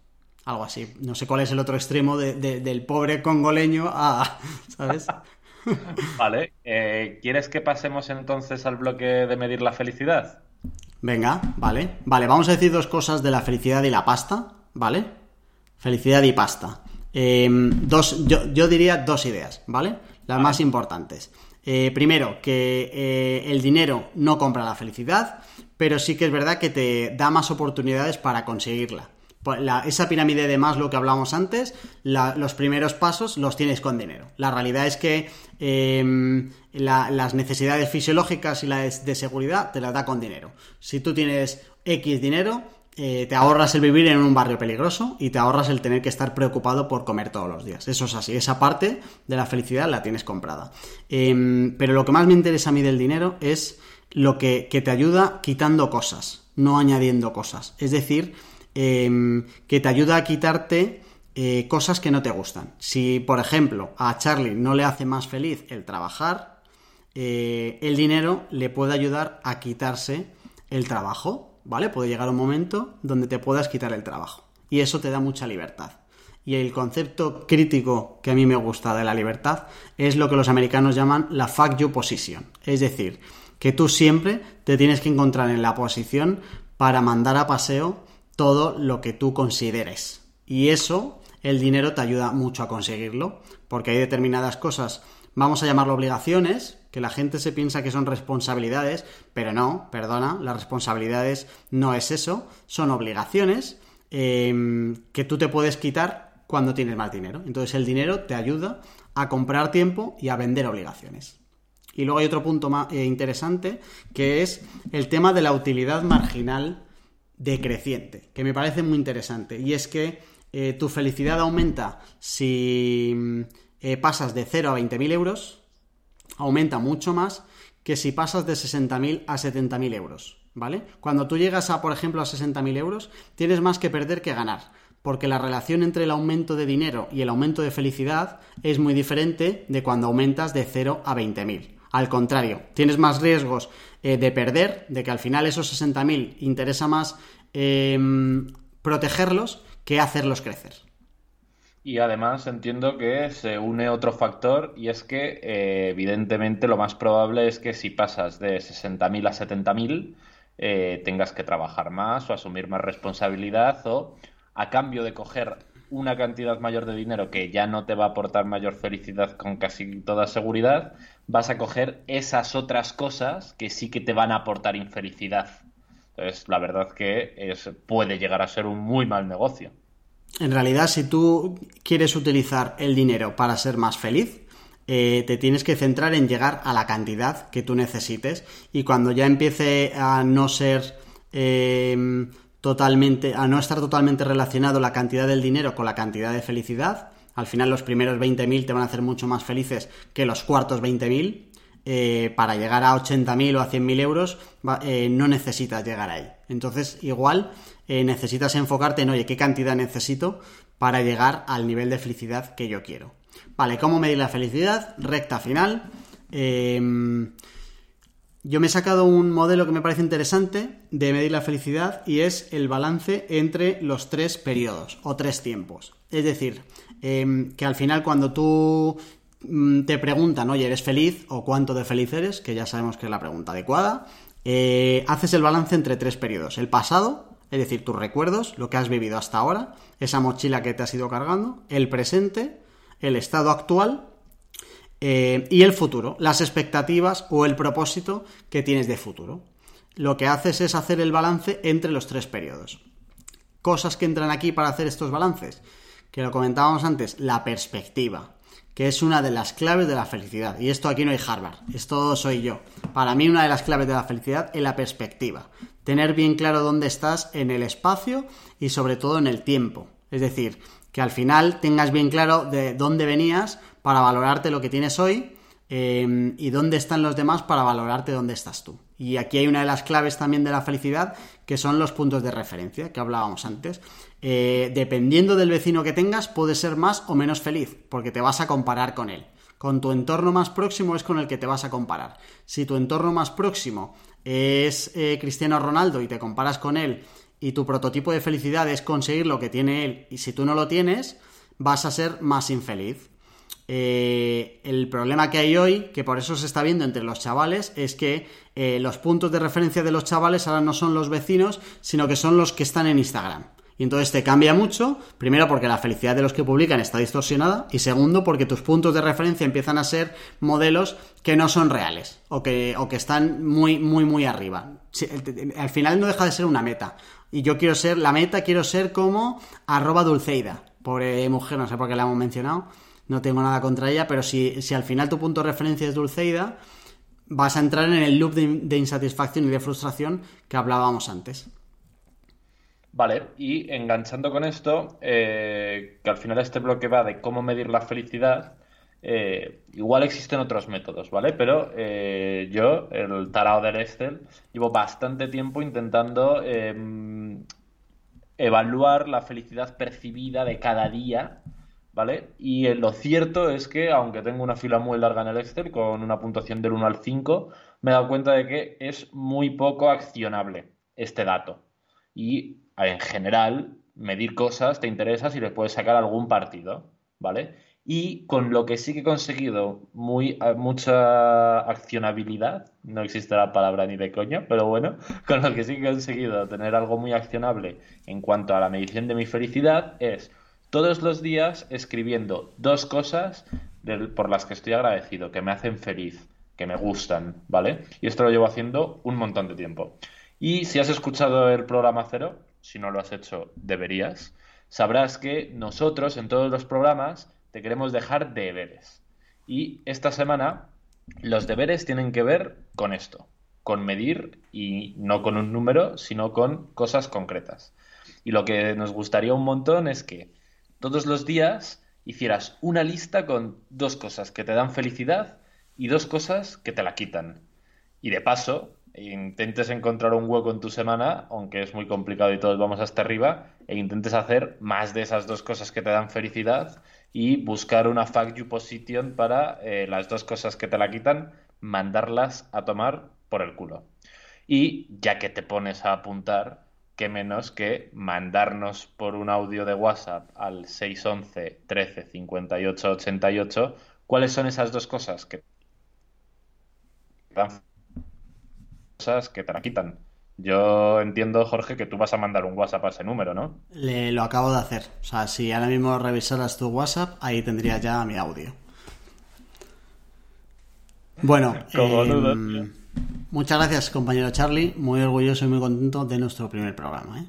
algo así. No sé cuál es el otro extremo del pobre congoleño a. ¿Sabes? [LAUGHS] Vale. Eh, ¿Quieres que pasemos entonces al bloque de medir la felicidad? Venga, vale. Vale, vamos a decir dos cosas de la felicidad y la pasta, ¿vale? Felicidad y pasta. Em, dos, yo, diría dos ideas, ¿vale? Las más importantes. Eh, primero, que eh, el dinero no compra la felicidad, pero sí que es verdad que te da más oportunidades para conseguirla. Pues esa pirámide de más lo que hablamos antes, los primeros pasos los tienes con dinero. La realidad es que em, las necesidades fisiológicas y las de seguridad te las da con dinero. Si tú tienes X dinero, eh, te ahorras el vivir en un barrio peligroso y te ahorras el tener que estar preocupado por comer todos los días. Eso es así, esa parte de la felicidad la tienes comprada. Em, pero lo que más me interesa a mí del dinero es lo que te ayuda quitando cosas, no añadiendo cosas. Es decir, Em, que te ayuda a quitarte eh, cosas que no te gustan. Si, por ejemplo, a Charlie no le hace más feliz el trabajar, eh, el dinero le puede ayudar a quitarse el trabajo, ¿vale? Puede llegar un momento donde te puedas quitar el trabajo. Y eso te da mucha libertad. Y el concepto crítico que a mí me gusta de la libertad es lo que los americanos llaman la fuck you position. Es decir, que tú siempre te tienes que encontrar en la posición para mandar a paseo todo lo que tú consideres. Y eso, el dinero te ayuda mucho a conseguirlo, porque hay determinadas cosas, vamos a llamarlo obligaciones, que la gente se piensa que son responsabilidades, pero no, perdona, las responsabilidades no es eso, son obligaciones em, que tú te puedes quitar cuando tienes más dinero. Entonces el dinero te ayuda a comprar tiempo y a vender obligaciones. Y luego hay otro punto más eh, interesante, que es el tema de la utilidad marginal decreciente, que me parece muy interesante. Y es que eh, tu felicidad aumenta si mm, eh, pasas de 0 a 20.000 euros, aumenta mucho más que si pasas de 60.000 a 70.000 euros, ¿vale? Cuando tú llegas a, por ejemplo, a 60.000 euros, tienes más que perder que ganar, porque la relación entre el aumento de dinero y el aumento de felicidad es muy diferente de cuando aumentas de 0 a 20.000. Al contrario, tienes más riesgos eh, de perder, de que al final esos 60.000 interesa más em, protegerlos que hacerlos crecer. Y además entiendo que se une otro factor y es que eh, evidentemente lo más probable es que si pasas de 60.000 a 70.000 eh, tengas que trabajar más o asumir más responsabilidad o a cambio de coger una cantidad mayor de dinero que ya no te va a aportar mayor felicidad con casi toda seguridad, vas a coger esas otras cosas que sí que te van a aportar infelicidad. Entonces, la verdad que es, puede llegar a ser un muy mal negocio. en realidad, si tú quieres utilizar el dinero para ser más feliz, eh, te tienes que centrar en llegar a la cantidad que tú necesites y cuando ya empiece a no ser em, totalmente, a no estar totalmente relacionado la cantidad del dinero con la cantidad de felicidad, al final los primeros 20.000 te van a hacer mucho más felices que los cuartos 20.000. Eh, para llegar a 80.000 o a 100.000 euros eh, no necesitas llegar ahí. Entonces, igual necesitas enfocarte en, oye, ¿qué cantidad necesito para llegar al nivel de felicidad que yo quiero? Vale, ¿cómo medir la felicidad? Recta final. Em, yo me he sacado un modelo que me parece interesante de medir la felicidad y es el balance entre los tres periodos o tres tiempos. Es decir, em, que al final cuando tú mm, te preguntan, oye, ¿eres feliz o cuánto de feliz eres? Que ya sabemos que es la pregunta adecuada. Eh, haces el balance entre tres periodos. El pasado, es decir, tus recuerdos, lo que has vivido hasta ahora, esa mochila que te has ido cargando, el presente el estado actual eh, y el futuro, las expectativas o el propósito que tienes de futuro. Lo que haces es hacer el balance entre los tres periodos. Cosas que entran aquí para hacer estos balances, que lo comentábamos antes, la perspectiva, que es una de las claves de la felicidad. Y esto aquí no hay Harvard, esto soy yo. Para mí una de las claves de la felicidad es la perspectiva. Tener bien claro dónde estás en el espacio y sobre todo en el tiempo. Es decir, que al final tengas bien claro de dónde venías para valorarte lo que tienes hoy em, y dónde están los demás para valorarte dónde estás tú. Y aquí hay una de las claves también de la felicidad, que son los puntos de referencia que hablábamos antes. Eh, dependiendo del vecino que tengas, puedes ser más o menos feliz, porque te vas a comparar con él. Con tu entorno más próximo es con el que te vas a comparar. Si tu entorno más próximo es eh, Cristiano Ronaldo y te comparas con él y tu prototipo de felicidad es conseguir lo que tiene él y si tú no lo tienes, vas a ser más infeliz. Eh, el problema que hay hoy, que por eso se está viendo entre los chavales, es que eh, los puntos de referencia de los chavales ahora no son los vecinos, sino que son los que están en Instagram. Y entonces te cambia mucho, primero porque la felicidad de los que publican está distorsionada y segundo porque tus puntos de referencia empiezan a ser modelos que no son reales o que, o que están muy, muy, muy arriba. Al final no deja de ser una meta. Y yo quiero ser, la meta quiero ser como arroba dulceida. Pobre mujer, no sé por qué la hemos mencionado. No tengo nada contra ella, pero si, si al final tu punto de referencia es dulceida, vas a entrar en el loop de, insatisfacción y de frustración que hablábamos antes. Vale, y enganchando con esto, eh, que al final este bloque va de cómo medir la felicidad, eh, igual existen otros métodos, ¿vale? Pero eh, yo, el tarao del Excel, llevo bastante tiempo intentando em, evaluar la felicidad percibida de cada día, ¿vale? Y lo cierto es que, aunque tengo una fila muy larga en el Excel, con una puntuación del 1 al 5, me he dado cuenta de que es muy poco accionable este dato. Y en general, medir cosas te interesa si le puedes sacar algún partido, ¿vale? Y con lo que sí que he conseguido muy, mucha accionabilidad, no existe la palabra ni de coño, pero bueno, [LAUGHS] con lo que sí que he conseguido tener algo muy accionable en cuanto a la medición de mi felicidad es todos los días escribiendo dos cosas por las que estoy agradecido, que me hacen feliz, que me gustan, ¿vale? Y esto lo llevo haciendo un montón de tiempo. Y si has escuchado el programa cero, si no lo has hecho, deberías, sabrás que nosotros en todos los programas te queremos dejar deberes. Y esta semana los deberes tienen que ver con esto, con medir y no con un número, sino con cosas concretas. Y lo que nos gustaría un montón es que todos los días hicieras una lista con dos cosas que te dan felicidad y dos cosas que te la quitan. Y de paso, intentes encontrar un hueco en tu semana, aunque es muy complicado y todos vamos hasta arriba, e intentes hacer más de esas dos cosas que te dan felicidad y buscar una fact you position para eh, las dos cosas que te la quitan, mandarlas a tomar por el culo. Y ya que te pones a apuntar, qué menos que mandarnos por un audio de WhatsApp al 611 13 58 88 cuáles son esas dos cosas que cosas que te la quitan. Yo entiendo, Jorge, que tú vas a mandar un WhatsApp a ese número, ¿no? Le, lo acabo de hacer. O sea, si ahora mismo revisaras tu WhatsApp, ahí tendría ya mi audio. Bueno, em, muchas gracias, compañero Charlie. Muy orgulloso y muy contento de nuestro primer programa. ¿eh?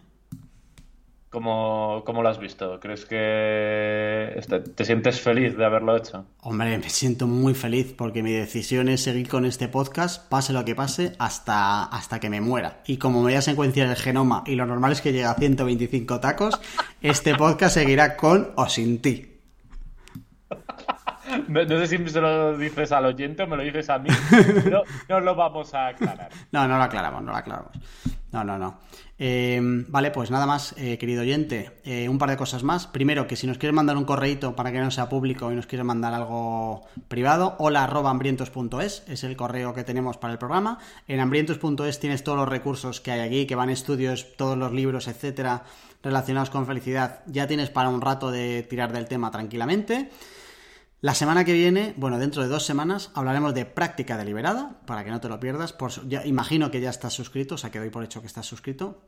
¿Cómo, ¿Cómo, lo has visto? ¿Crees que este, te sientes feliz de haberlo hecho? Hombre, me siento muy feliz porque mi decisión es seguir con este podcast, pase lo que pase, hasta, hasta que me muera. Y como me voy a secuenciar el genoma y lo normal es que llegue a 125 tacos, este podcast seguirá con o sin ti. No, sé si se lo dices al oyente o me lo dices a mí. [LAUGHS] No, no lo vamos a aclarar. No, no lo aclaramos, no lo aclaramos. No, no, no. Eh, vale, pues nada más, eh, querido oyente. Eh, un par de cosas más. Primero, que si nos quieres mandar un correíto para que no sea público y nos quieres mandar algo privado, hola arroba hambrientos.es es el correo que tenemos para el programa. En hambrientos.es tienes todos los recursos que hay aquí, que van estudios, todos los libros, etcétera, relacionados con felicidad. Ya tienes para un rato de tirar del tema tranquilamente. La semana que viene, bueno, dentro de dos semanas, hablaremos de práctica deliberada, para que no te lo pierdas. Imagino que ya estás suscrito, o sea que doy por hecho que estás suscrito.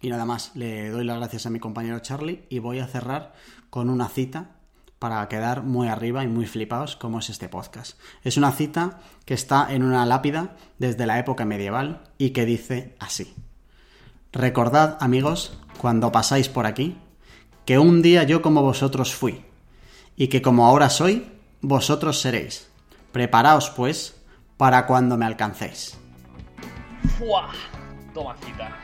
Y nada más, le doy las gracias a mi compañero Charlie y voy a cerrar con una cita para quedar muy arriba y muy flipados como es este podcast. Es una cita que está en una lápida desde la época medieval y que dice así. Recordad, amigos, cuando pasáis por aquí, que un día yo como vosotros fui, y que como ahora soy, vosotros seréis. Preparaos, pues, para cuando me alcancéis. ¡Fua! Toma cita.